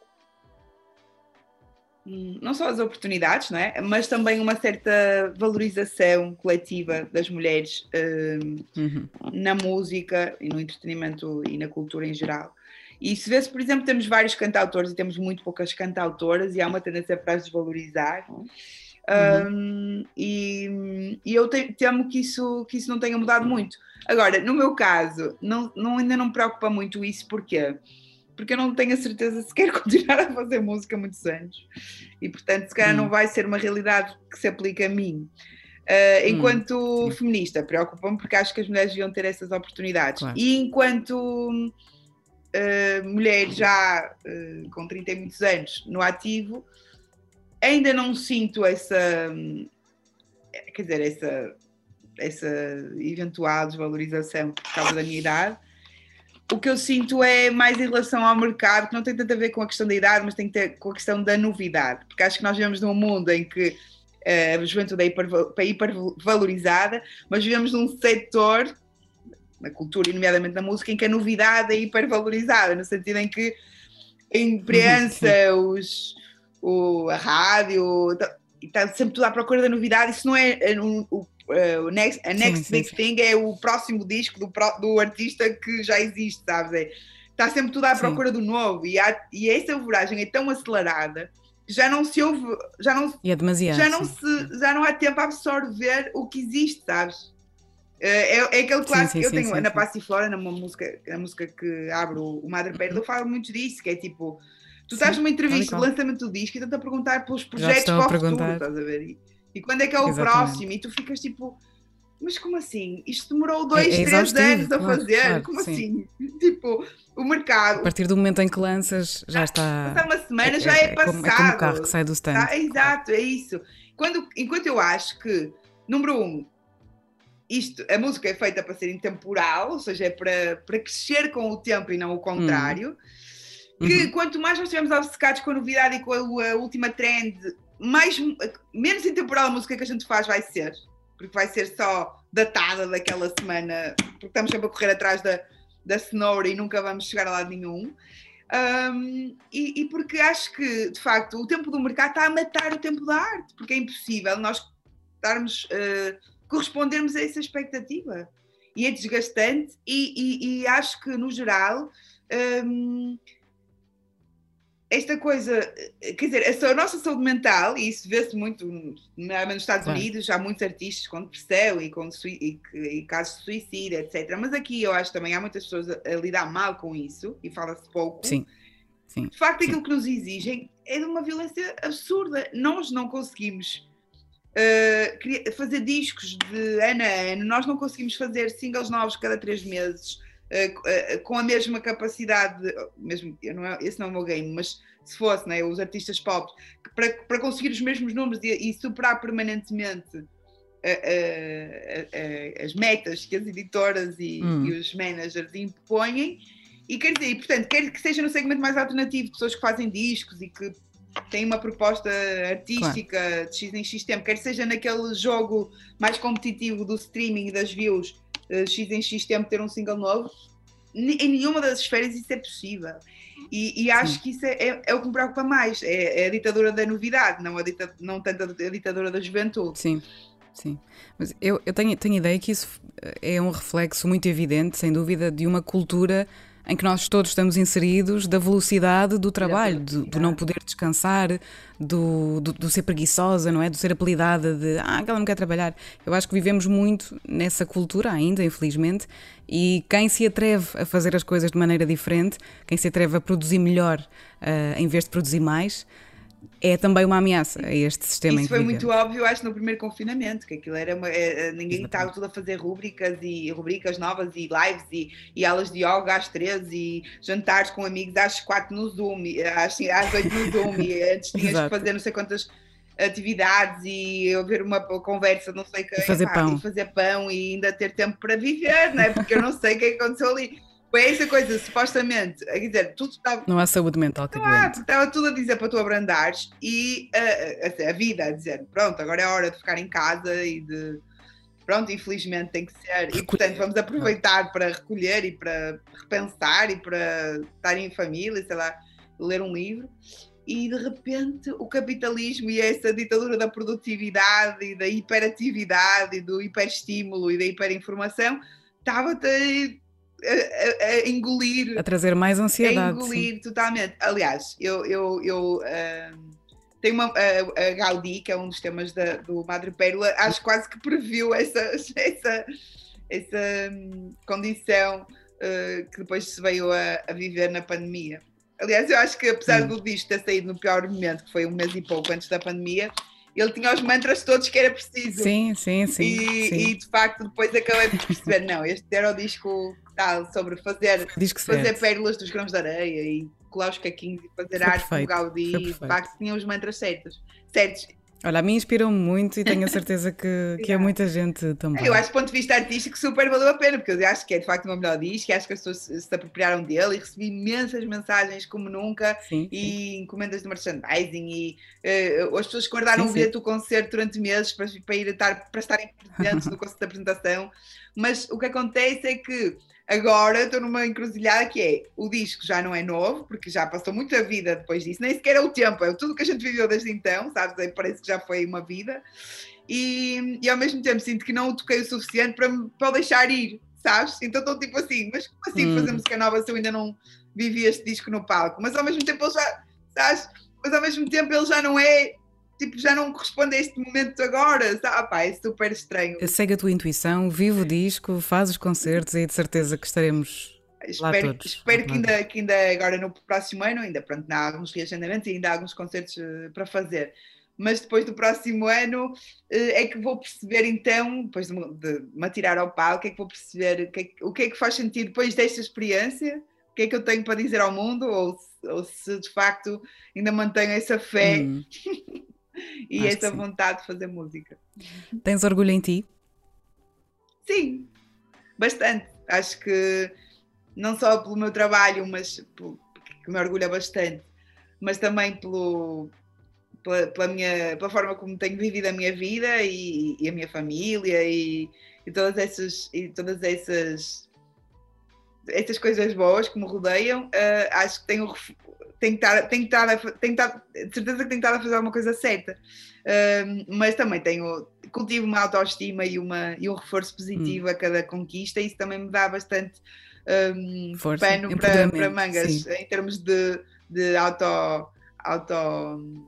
não só as oportunidades, não é? mas também uma certa valorização coletiva das mulheres um, uhum. na música e no entretenimento e na cultura em geral. E se vê-se, por exemplo, temos vários cantautores e temos muito poucas cantautoras e há uma tendência para as desvalorizar. Uhum. Um, e, e, eu te, temo que isso, que isso não tenha mudado muito. Agora, no meu caso, não, não, ainda não me preocupa muito isso, porque quê? Porque eu não tenho a certeza se quero [laughs] continuar a fazer música muitos anos e portanto se calhar hum. não vai ser uma realidade que se aplica a mim. Uh, enquanto hum, feminista, preocupa-me porque acho que as mulheres deviam ter essas oportunidades. Claro. E enquanto uh, mulher já uh, com 30 e muitos anos no ativo, ainda não sinto essa, quer dizer, essa, essa eventual desvalorização por causa da minha idade o que eu sinto é mais em relação ao mercado, que não tem tanto a ver com a questão da idade, mas tem que ter com a questão da novidade, porque acho que nós vivemos num mundo em que uh, a juventude é hiper, hipervalorizada, mas vivemos num setor, na cultura e nomeadamente na música, em que a novidade é hipervalorizada, no sentido em que a imprensa, os, o, a rádio, está sempre tudo à procura da novidade, isso não é, é um, o uh, next, a next sim, big sim. thing é o próximo disco do, do artista que já existe, sabes? É, está sempre tudo à procura do novo e, há, e essa voragem é tão acelerada que já não se ouve, já não, e é demasiado, já não se, já não há tempo a absorver o que existe, sabes? Eh, é, é aquele clássico que eu tenho na Passiflora, na música, na música que abre o Madre Perda, eu falo muito disso, que é tipo, tu estás numa entrevista de lançamento do disco e estão-te a perguntar pelos projetos para o futuro, estás a ver? E, quando é que é o Exatamente. próximo? E tu ficas tipo, mas como assim? Isto demorou dois, é, é três anos a fazer? Claro, como sim. assim? [laughs] Tipo, o mercado. A partir do momento em que lanças, já está. Passar uma semana é, já é, é passado. Como, é como o carro que sai do stand. Tá, exato, é isso. Quando, enquanto eu acho que, número um, isto, a música é feita para ser intemporal, ou seja, é para, para crescer com o tempo e não o contrário. Hum. Que uhum. quanto mais nós estivermos obcecados com a novidade e com a, a última trend, mais, menos intemporal a música que a gente faz vai ser, porque vai ser só datada daquela semana, porque estamos sempre a correr atrás da, da cenoura e nunca vamos chegar a lado nenhum. Um, e, e, porque acho que, de facto, o tempo do mercado está a matar o tempo da arte, porque é impossível nós estarmos, uh, correspondermos a essa expectativa. E é desgastante, e, e, e acho que, no geral, um, esta coisa, quer dizer, a, nossa saúde mental, e isso vê-se muito nos Estados Unidos, há muitos artistas com depressão e, com e, e, casos de suicídio, etc. Mas aqui eu acho também há muitas pessoas a, a lidar mal com isso e fala-se pouco. Sim. Sim. De facto, Sim. aquilo que nos exigem é de uma violência absurda. Nós não conseguimos uh, fazer discos de ano a ano, nós não conseguimos fazer singles novos cada três meses uh, com a mesma capacidade, mesmo, não é, esse não é o meu game, mas se fosse, né, os artistas pop, para, para conseguir os mesmos números e, e superar permanentemente as metas que as editoras e, hum. e, os managers impõem, e quer dizer, portanto, quer que seja no segmento mais alternativo, pessoas que fazem discos e que têm uma proposta artística claro. de X em X tempo, quer seja naquele jogo mais competitivo do streaming e das views, X em X tempo ter um single novo, em nenhuma das esferas isso é possível. E, e acho Sim. que isso é, é, é, o que me preocupa mais, é, é, a ditadura da novidade, não, a dita, não tanto a ditadura da juventude. Sim. Sim, mas eu, eu tenho, tenho ideia que isso é um reflexo muito evidente, sem dúvida, de uma cultura em que nós todos estamos inseridos da velocidade do trabalho, do, do, não poder descansar, do, do, do, ser preguiçosa, não é? Do ser apelidada de ah, aquela não quer trabalhar. Eu acho que vivemos muito nessa cultura ainda, infelizmente, e quem se atreve a fazer as coisas de maneira diferente, quem se atreve a produzir melhor uh, em vez de produzir mais, é também uma ameaça a este sistema. Isso foi muito óbvio, acho, no primeiro confinamento, que aquilo era uma, é, ninguém estava tudo a fazer rubricas e rubricas novas e lives e, e aulas de yoga às 13 e jantares com amigos às 4 no Zoom, às, às 8 no Zoom e [laughs] antes tinhas que fazer não sei quantas atividades e ouvir uma conversa, não sei o que, e fazer, pão. e fazer pão e ainda ter tempo para viver, não é? Porque eu não sei o que é aconteceu ali. Foi essa coisa, supostamente, quer dizer, tudo estava. Não há saúde mental que aguente. Estava tudo a dizer para tu abrandares e a, a, a, vida a dizer, pronto, agora é hora de ficar em casa e de. Pronto, infelizmente tem que ser. E portanto vamos aproveitar para recolher e para repensar e para estar em família, sei lá, ler um livro. E de repente o capitalismo e essa ditadura da produtividade e da hiperatividade e do hiperestímulo e da hiperinformação estava-te a, a, engolir. A trazer mais ansiedade. A engolir sim. totalmente. Aliás, eu, eu, eu uh, tenho uma. A, a, Gaudi, que é um dos temas da, do Madre Pérola, acho quase que previu [laughs] essa, essa, essa um, condição uh, que depois se veio a, a, viver na pandemia. Aliás, eu acho que apesar hum. do disco ter saído no pior momento, que foi um mês e pouco antes da pandemia, ele tinha os mantras todos que era preciso. Sim, sim, sim. E, sim. e de facto depois acabei por perceber, [laughs] não, este era o disco tal, sobre fazer, fazer pérolas dos grãos de areia e colar os caquinhos e fazer Foi arte com Gaudí, de facto tinha os mantras certos. certos. Olha, a mim inspiram-me muito e tenho a certeza que, [laughs] que é muita gente também. Eu acho, do ponto de vista artístico, super valeu a pena, porque eu acho que é de facto o meu melhor disco, acho que as pessoas se apropriaram dele e recebi imensas mensagens como nunca sim, e sim. encomendas de merchandising e uh, as pessoas guardaram sim, o bilhete do concerto durante meses para, para, ir estar, para estarem presentes no [laughs] concerto da apresentação, mas o que acontece é que Agora estou numa encruzilhada que é o disco já não é novo, porque já passou muita vida depois disso, nem sequer é o tempo, é tudo que a gente viveu desde então, sabes? É, parece que já foi uma vida. E, e ao mesmo tempo sinto que não o toquei o suficiente para, para deixar ir, sabes? Então estou tipo assim, mas como assim hum. fazer música nova se eu ainda não vivi este disco no palco? Mas ao mesmo tempo ele já, sabes? Mas ao mesmo tempo ele já não é tipo, já não corresponde a este momento agora, sabe? Pá, é super estranho. Segue a tua intuição, vive o disco, faz os concertos e de certeza que estaremos espero, lá todos. Espero que ainda, que ainda agora no próximo ano, ainda pronto, há alguns reagendamentos e ainda há alguns concertos uh, para fazer. Mas depois do próximo ano uh, é que vou perceber então, depois de, me atirar ao palco, é que vou perceber o que é, o que, é que faz sentido depois desta experiência o que é que eu tenho para dizer ao mundo, ou, ou se de facto ainda mantenho essa fé hum. [laughs] e Acho essa vontade de fazer música. Tens orgulho em ti? Sim, bastante. Acho que não só pelo meu trabalho, mas que me orgulha bastante, mas também pelo, pela, pela, minha, pela forma como tenho vivido a minha vida e, e a minha família e, e, todas essas e todas essas essas coisas boas que me rodeiam, uh, acho que tenho tenho que estar, tenho que estar, tenho que estar, de certeza que tenho que estar a fazer alguma coisa certa. Um, mas também tenho, cultivo uma autoestima e, uma, e um reforço positivo hum. a cada conquista, e isso também me dá bastante um, Força, pano para, para mangas sim. em termos de, de auto, auto,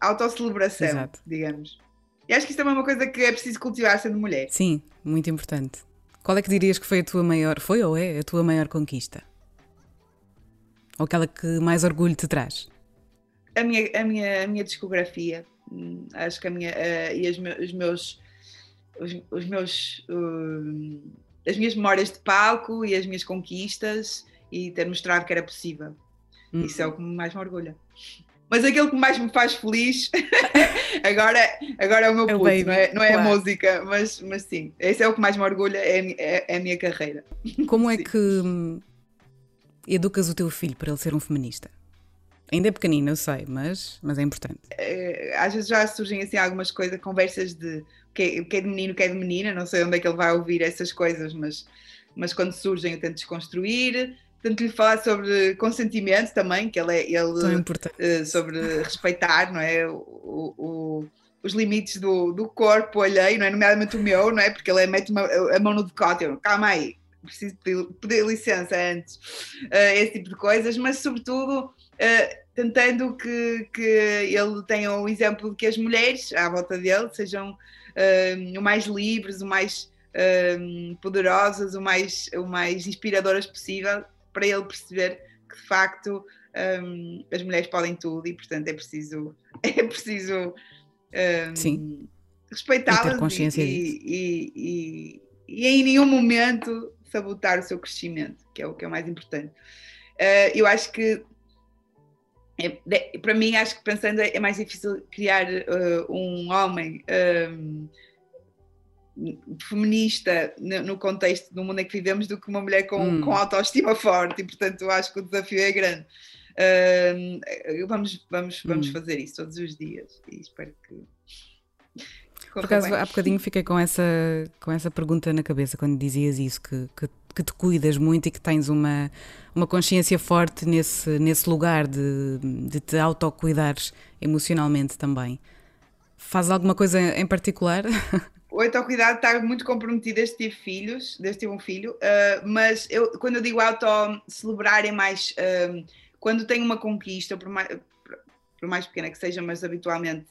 autocelebração, digamos. E acho que isso também é uma coisa que é preciso cultivar sendo mulher. Sim, muito importante. Qual é que dirias que foi a tua maior, foi ou é a tua maior conquista? Ou aquela que mais orgulho te traz? A minha, a minha, a minha discografia. Hum, acho que a minha. Uh, e as, os meus. Os, os meus. Uh, as minhas memórias de palco e as minhas conquistas e ter mostrado que era possível. Hum. Isso é o que mais me orgulha. Mas aquilo que mais me faz feliz [laughs] agora, agora é o meu é puto, não é, não é claro. a música, mas, mas sim, esse é o que mais me orgulha, é, é, é a minha carreira. Como é [laughs] que hum, educas o teu filho para ele ser um feminista? Ainda é pequenino, eu sei, mas, mas é importante. É, às vezes já surgem assim algumas coisas, conversas de o que, que é de menino, o que é de menina, não sei onde é que ele vai ouvir essas coisas, mas, mas quando surgem eu tento desconstruir, tento lhe falar sobre consentimento também, que ele é ele, uh, sobre respeitar, não é? O, o, os limites do, do corpo alheio, não é? Nomeadamente o meu, não é? Porque ele é, mete uma, a mão no decote, eu, calma aí, preciso pedir, pedir licença antes, uh, esse tipo de coisas, mas sobretudo uh, tentando que, que ele tenha o exemplo de que as mulheres à volta dele sejam uh, o mais livres, o mais poderosas, o mais, o mais inspiradoras possível, para ele perceber que de facto um, as mulheres podem tudo e portanto é preciso [laughs] é preciso um, respeitá-las e, e, e, e, em nenhum momento sabotar o seu crescimento, que é o que é o mais importante. Uh, eu acho que é, para mim acho que pensando é mais difícil criar uh, um homem um, feminista no contexto do mundo em que vivemos do que uma mulher com, hum. com autoestima forte e portanto acho que o desafio é grande uh, vamos vamos, vamos hum. fazer isso todos os dias e espero que por acaso, há bocadinho fiquei com essa, com essa pergunta na cabeça quando dizias isso, que, que, que, te cuidas muito e que tens uma, uma consciência forte nesse, nesse lugar de, de te autocuidares emocionalmente também. Faz alguma coisa em particular? [laughs] o autocuidado está muito comprometido desde tive filhos, desde tive um filho, uh, mas eu, quando eu digo auto-celebrar é mais uh, quando tenho uma conquista, por mais, por mais, pequena que seja, mas habitualmente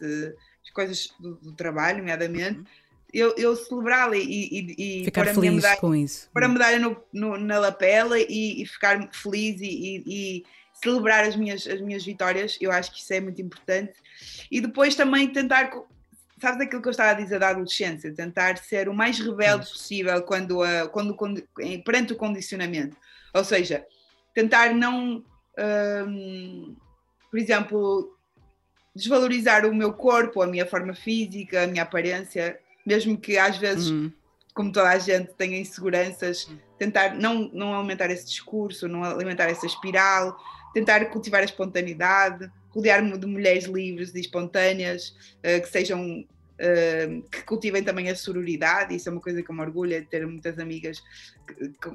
as coisas do, do trabalho, nomeadamente, uhum. eu, eu celebrá-la e, e, e ficar feliz medalha, com isso. Para no, no, na lapela e, e, ficar feliz e, e celebrar as minhas, as minhas vitórias, eu acho que isso é muito importante. E depois também tentar sabes aquilo que eu estava a dizer da adolescência, tentar ser o mais rebelde possível quando, a, quando, quando perante o condicionamento. Ou seja, tentar não, hum, por exemplo, desvalorizar o meu corpo, a minha forma física, a minha aparência, mesmo que às vezes, uhum. como toda a gente, tenha inseguranças, uhum. tentar não, não alimentar esse discurso, não alimentar essa espiral, tentar cultivar a espontaneidade, rodear-me de mulheres livres e espontâneas, uh, que sejam Uh, que cultivem também a sororidade, isso é uma coisa que me orgulha de ter muitas amigas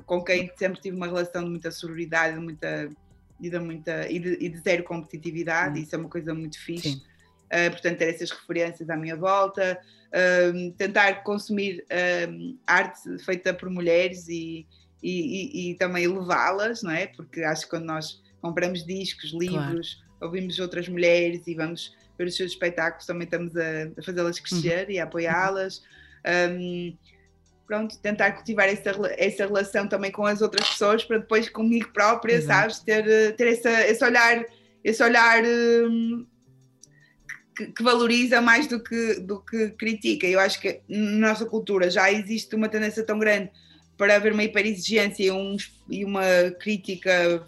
com quem sempre tive uma relação de muita sororidade, de muita, e, de muita, e, de, e de zero competitividade, hum. isso é uma coisa muito fixe. Uh, portanto, ter essas referências à minha volta, uh, tentar consumir arte feita por mulheres e, e, e também levá-las, não é? Porque acho que quando nós compramos discos, livros, claro ouvimos outras mulheres e vamos ver os seus espetáculos, também estamos a, a fazê-las crescer uhum. e a apoiá-las. Um, pronto, tentar cultivar essa, essa relação também com as outras pessoas para depois comigo própria, Exato. sabes, ter, ter essa, esse olhar, esse olhar um, que, que, valoriza mais do que, do que critica. Eu acho que na nossa cultura já existe uma tendência tão grande para haver uma hiperexigência e, um, e uma crítica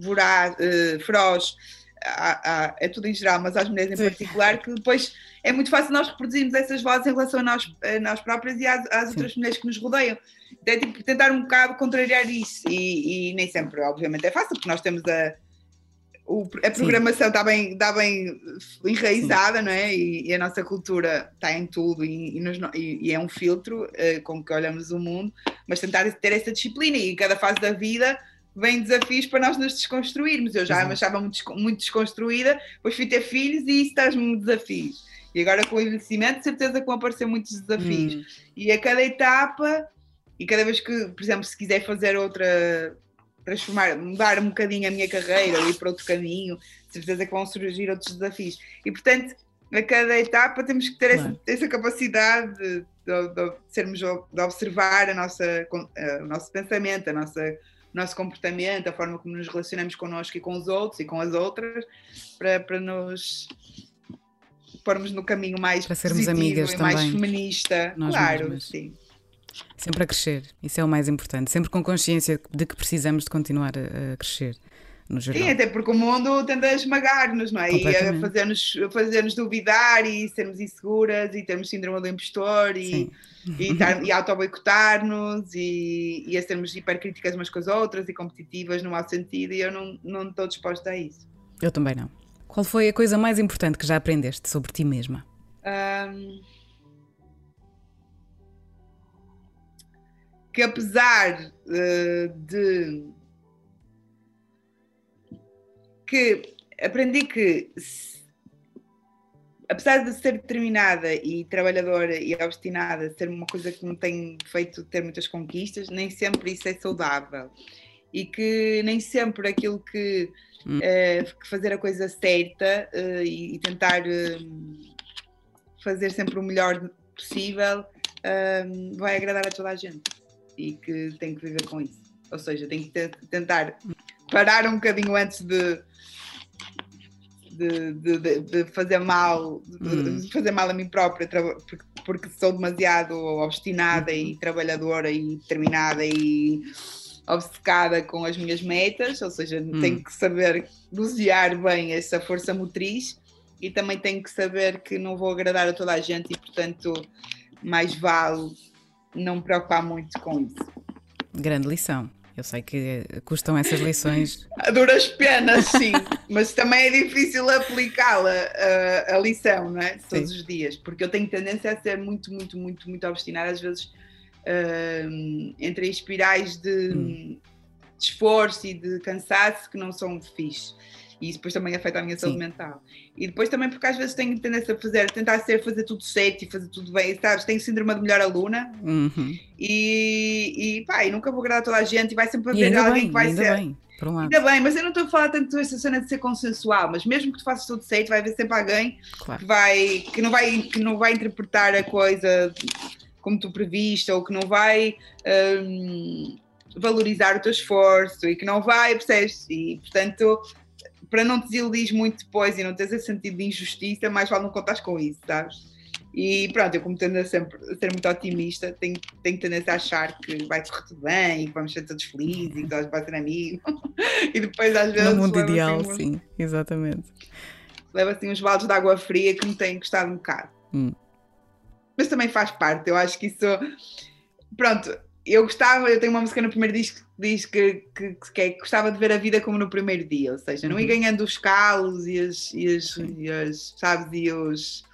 voraz, uh, feroz a, a, é tudo em geral, mas às mulheres em particular, que depois é muito fácil nós reproduzirmos essas vozes em relação a nós, a nós próprias e às, às outras mulheres que nos rodeiam. Então, é tipo tentar um bocado contrariar isso, e, e, nem sempre, obviamente, é fácil, porque nós temos a, o, a programação está bem, está bem enraizada, Sim. não é? E, e, a nossa cultura está em tudo e, nos, e é um filtro uh, com que olhamos o mundo, mas tentar ter essa disciplina e em cada fase da vida vem desafios para nós nos desconstruirmos. Eu já me achava muito, muito desconstruída, depois fui ter filhos e isso traz-me desafios. E agora com o envelhecimento, certeza que vão aparecer muitos desafios. Hum. E a cada etapa, e cada vez que, por exemplo, se quiser fazer outra, transformar, mudar um bocadinho a minha carreira ou ir para outro caminho, certeza que vão surgir outros desafios. E portanto, a cada etapa temos que ter claro. essa, essa, capacidade de, de, de, sermos, de observar a nossa, o nosso pensamento, a nossa nosso comportamento, a forma como nos relacionamos connosco e com os outros e com as outras, para, para nos pormos no caminho mais para sermos amigas também. mais feminista. Nós claro, mesmas. sim. Sempre a crescer, isso é o mais importante, sempre com consciência de que precisamos de continuar a, a crescer no geral. Sim, até porque o mundo tende a esmagar-nos, não é? E a fazer-nos fazer duvidar e sermos inseguras e termos síndrome do impostor e, e, e auto-boicotar-nos e, e a sermos hipercríticas umas com as outras e competitivas no mau sentido e eu não, não estou disposta a isso. Eu também não. Qual foi a coisa mais importante que já aprendeste sobre ti mesma? Um, que apesar uh, de que aprendi que apesar de ser determinada e trabalhadora e obstinada, ser uma coisa que me tem feito ter muitas conquistas, nem sempre isso é saudável. E que nem sempre aquilo que, hum. é, que fazer a coisa certa uh, e, e, tentar uh, fazer sempre o melhor possível uh, vai agradar a toda a gente. E que tem que viver com isso. Ou seja, tem que tentar parar um bocadinho antes de de, de, de fazer mal, hum. de fazer mal a mim própria, porque, sou demasiado obstinada e uhum. trabalhadora e determinada e obcecada com as minhas metas, ou seja, hum. tenho que saber dosear bem essa força motriz e também tenho que saber que não vou agradar a toda a gente e, portanto, mais vale não me preocupar muito com isso. Grande lição. Eu sei que custam essas lições. [laughs] A duras penas, sim, mas também é difícil aplicá-la, a, a, lição, não é? Todos sim. os dias, porque eu tenho tendência a ser muito, muito, muito, muito obstinada, às vezes uh, entre espirais de, hum. de, esforço e de cansaço que não são fixe e isso depois também afeta a minha saúde Sim. mental. E depois também porque às vezes tenho tendência a fazer, tentar ser, fazer tudo certo e fazer tudo bem, sabes? Tenho síndrome de melhor aluna uhum. e, e pá, e nunca vou agradar toda a gente e vai sempre haver alguém bem, que vai ainda ser. Bem. Um ainda bem, mas eu não estou a falar tanto dessa cena de ser consensual, mas mesmo que tu faças tudo certo, vai haver sempre alguém claro. que, vai, que, não vai, que não vai interpretar a coisa como tu previste ou que não vai hum, valorizar o teu esforço e que não vai, percebes? E portanto para não te desiludir muito depois e não teres esse sentido de injustiça, mais vale não contar com isso, sabes? E pronto, eu como tendo a, sempre, a ser muito otimista, tenho, tenho tendência a achar que vai correr tudo bem e que vamos ser todos felizes e que todos vão ser amigos. [laughs] e depois às vezes. No mundo ideal, assim, sim, exatamente. Leva assim uns baldes de água fria que me têm gostado um bocado. Hum. Mas também faz parte, eu acho que isso. Pronto, eu gostava, eu tenho uma música no primeiro disco que diz que, que, que, é, que gostava de ver a vida como no primeiro dia, ou seja, não ir uhum. ganhando os calos e as, e as, e as sabes, e os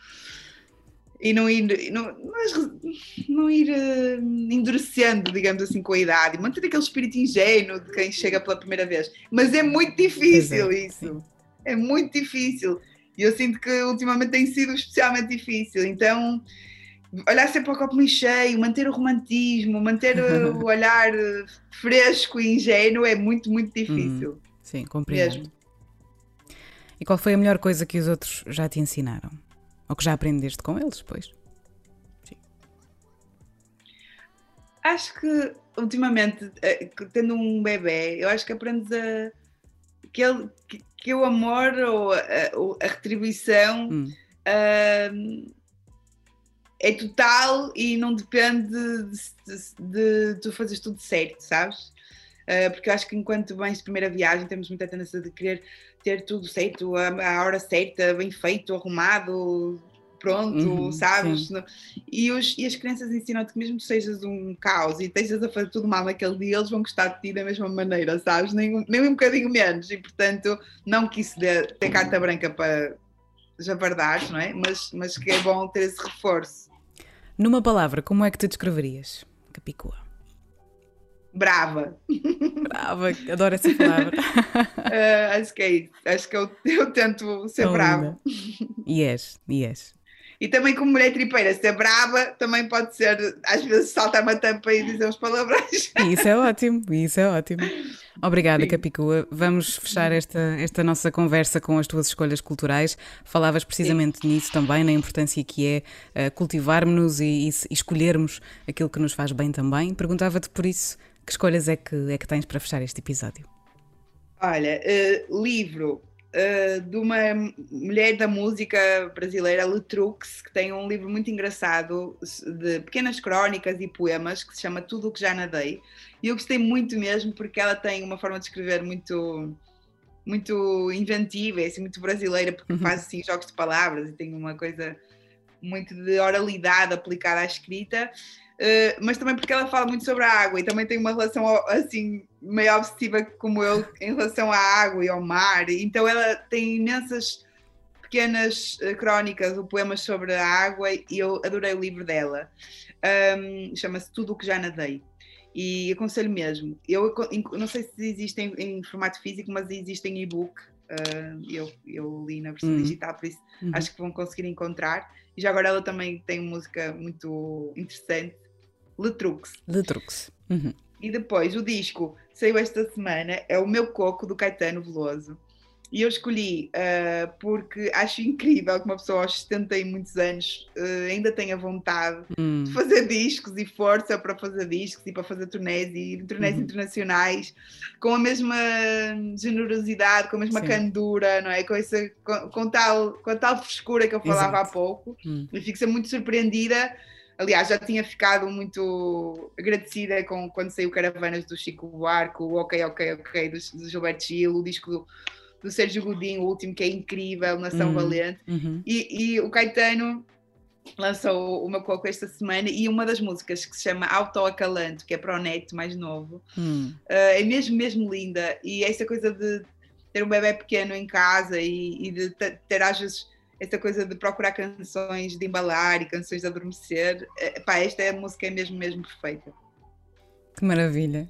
e não ir, não, não ir uh, endurecendo, digamos assim, com a idade, manter aquele espírito ingênuo de quem chega pela primeira vez. Mas é muito difícil é, isso, sim. é muito difícil. E eu sinto que ultimamente tem sido especialmente difícil. Então, olhar sempre para o copo meio cheio, manter o romantismo, manter o [laughs] olhar fresco e ingênuo é muito, muito difícil. Hum, sim, compreendo. Mesmo. E qual foi a melhor coisa que os outros já te ensinaram? Ou que já aprendeste com eles depois? Sim. Acho que ultimamente, eh, tendo um bebê, eu acho que aprendes a que, ele, que, que o amor ou a, a retribuição hum. uh, é total e não depende de, tu fazeres tudo certo, sabes? Uh, porque eu acho que enquanto bens de primeira viagem temos muita tendência de querer ter tudo certo, a, a hora certa, bem feito, arrumado, pronto, uhum, sabes? Sim. E, os, e as crianças ensinam-te que mesmo que sejas um caos e estejas a fazer tudo mal naquele dia, eles vão gostar de ti da mesma maneira, sabes? Nem, nem um bocadinho menos. E portanto, não que isso dê, ter carta branca para javardar, não é? Mas, mas que é bom ter esse reforço. Numa palavra, como é que te descreverias, Capicua? Brava. Brava, adoro essa palavra. uh, [laughs] acho que é isso. Acho que eu, eu tento ser Tão brava. E és, e és. E também como mulher tripeira, ser brava também pode ser, às vezes saltar uma tampa e dizer uns palavrões. Isso é ótimo, isso é ótimo. Obrigada, Sim. Capicua. Vamos fechar esta, esta nossa conversa com as tuas escolhas culturais. Falavas precisamente Sim. nisso também, na importância que é uh, cultivarmos e, e, escolhermos aquilo que nos faz bem também. Perguntava-te por isso, que escolhas é que, é que tens para fechar este episódio? Olha, uh, livro uh, de uma mulher da música brasileira, Letrux, que tem um livro muito engraçado de pequenas crónicas e poemas que se chama Tudo o que já nadei. E eu gostei muito mesmo porque ela tem uma forma de escrever muito muito inventiva, assim, muito brasileira, porque uhum. faz assim jogos de palavras e tem uma coisa muito de oralidade aplicada à escrita. Uh, mas também porque ela fala muito sobre a água e também tem uma relação assim meio obsessiva como eu em relação à água e ao mar. Então ela tem imensas pequenas uh, crónicas ou poemas sobre a água e eu adorei o livro dela. Um, Chama-se Tudo o que já nadei. E aconselho mesmo. Eu não sei se existe em, formato físico, mas existe em e-book. Uh, eu, eu li na versão Uhum. digital, por isso Uhum. acho que vão conseguir encontrar. E já agora ela também tem música muito interessante, Letrux. Truques. Uhum. E depois o disco saiu esta semana, é o meu coco do Caetano Veloso. E eu escolhi ah, porque acho incrível que uma pessoa aos 70 e muitos anos ah, ainda tenha vontade Hum. de fazer discos e força para fazer discos e para fazer turnés e turnés Uhum. internacionais com a mesma generosidade, com a mesma Sim. candura, não é? Com, essa, com, com tal, com tal frescura que eu falava Exato. há pouco. Hum. E fico muito surpreendida. Aliás, já tinha ficado muito agradecida com quando saiu Caravanas do Chico Buarque, o Ok, Ok, Ok do, do Gilberto Gil, o disco do, do Sérgio Godinho, o último que é incrível, Nação Uhum. Valente. Uhum. E, e o Caetano lançou o meu coco esta semana e uma das músicas que se chama Autoacalanto, que é para o neto mais novo, Hum. uh, é mesmo, mesmo linda. E essa coisa de ter um bebê pequeno em casa e, e de te- ter às vezes essa coisa de procurar canções de embalar e canções de adormecer, eh, pá, esta é a música é mesmo, mesmo perfeita. Que maravilha.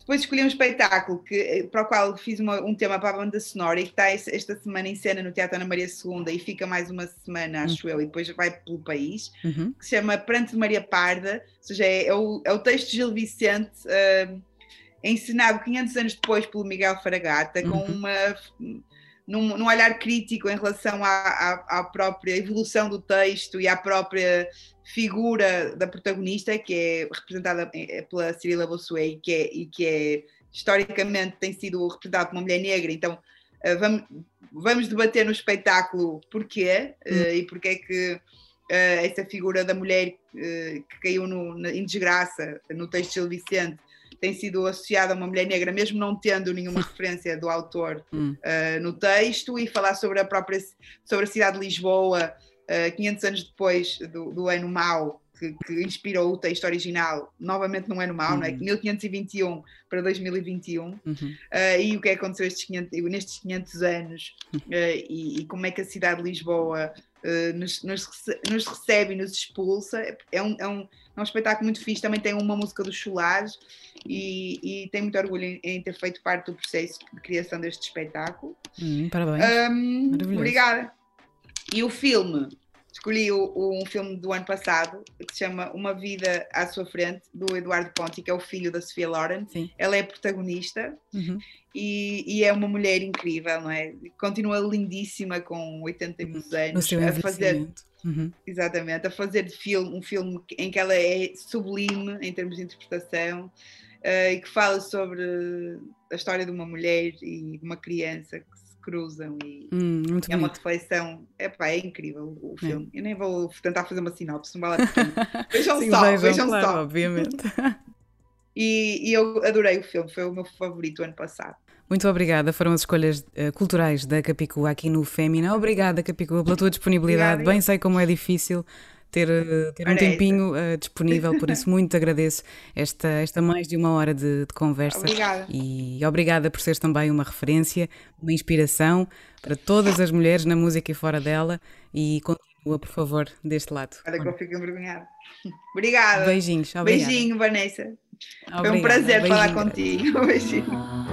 Depois escolhi um espetáculo que, eh, para o qual fiz uma- um tema para a banda sonora e que está es- esta semana em cena no Teatro Ana Maria II e fica mais uma semana, acho eu, e depois vai pelo país, Uhum. que se chama Pranto de Maria Parda, ou seja, é, é o, é o texto de Gil Vicente, ah, ensinado 500 anos depois pelo Miguel Faragata, com Uhum. uma, num, num olhar crítico em relação à, à, à própria evolução do texto e à própria figura da protagonista, que é representada eh, pela Cirila Bossuet, que é, e que é, historicamente tem sido representada como uma mulher negra, então ah, vamos, vamos debater no espetáculo porquê eh, e porque é que eh, essa figura da mulher eh, que caiu no- em desgraça no texto de Gil Vicente tem sido associada a uma mulher negra, mesmo não tendo nenhuma [laughs] referência do autor Hum. eh, no texto, e falar sobre a própria sobre a cidade de Lisboa, eh, 500 anos depois do, do ano mau, que, que inspirou o texto original, novamente no ano mau, não é? Uhum. 1521 para 2021 Uhum. uh, e o que é que aconteceu estes 500 nestes 500 anos uh, e, e como é que a cidade de Lisboa uh, nos, nos nos recebe e nos expulsa. É um, é, um, é um espetáculo muito fixe, também tem uma música dos Solares e, e tenho muito orgulho em, em ter feito parte do processo de criação deste espetáculo. Hum, parabéns. Um, obrigada. E o filme, escolhi um filme do ano passado que se chama Uma Vida à Sua Frente, do Eduardo Ponti, que é o filho da Sofia Loren. Sim. Ela é protagonista Uhum. e, e é uma mulher incrível, não é? Continua lindíssima com 80 e muitos No anos a fazer. Uhum. exatamente, a fazer de filme, um filme em que ela é sublime em termos de interpretação eh, e que fala sobre a história de uma mulher e de uma criança que cruzam e Hum, é uma bonito. reflexão, epá, é incrível o É. filme. Eu nem vou tentar fazer uma sinopse, não vale. [laughs] Vejam Sim, só, vejam, vejam claro, só. obviamente. E, e eu adorei o filme, foi o meu favorito ano passado. Muito obrigada. Foram as escolhas eh, culturais da Capicua aqui no Fémina. Obrigada, Capicua, pela tua disponibilidade. Obrigada. Bem sei como é difícil ter, eh, ter um essa. tempinho eh, disponível, por isso muito agradeço esta, esta mais de uma hora de, de conversa. Obrigada. E obrigada por seres também uma referência, uma inspiração para todas as mulheres na música e fora dela. E continua, por favor, deste lado. Olha que eu fico envergonhada. [laughs] Obrigada. Beijinhos. Obrigada. Beijinho, Vanessa. Foi um Obrigada. prazer falar [laughs] Beijinho. contigo. Beijinho.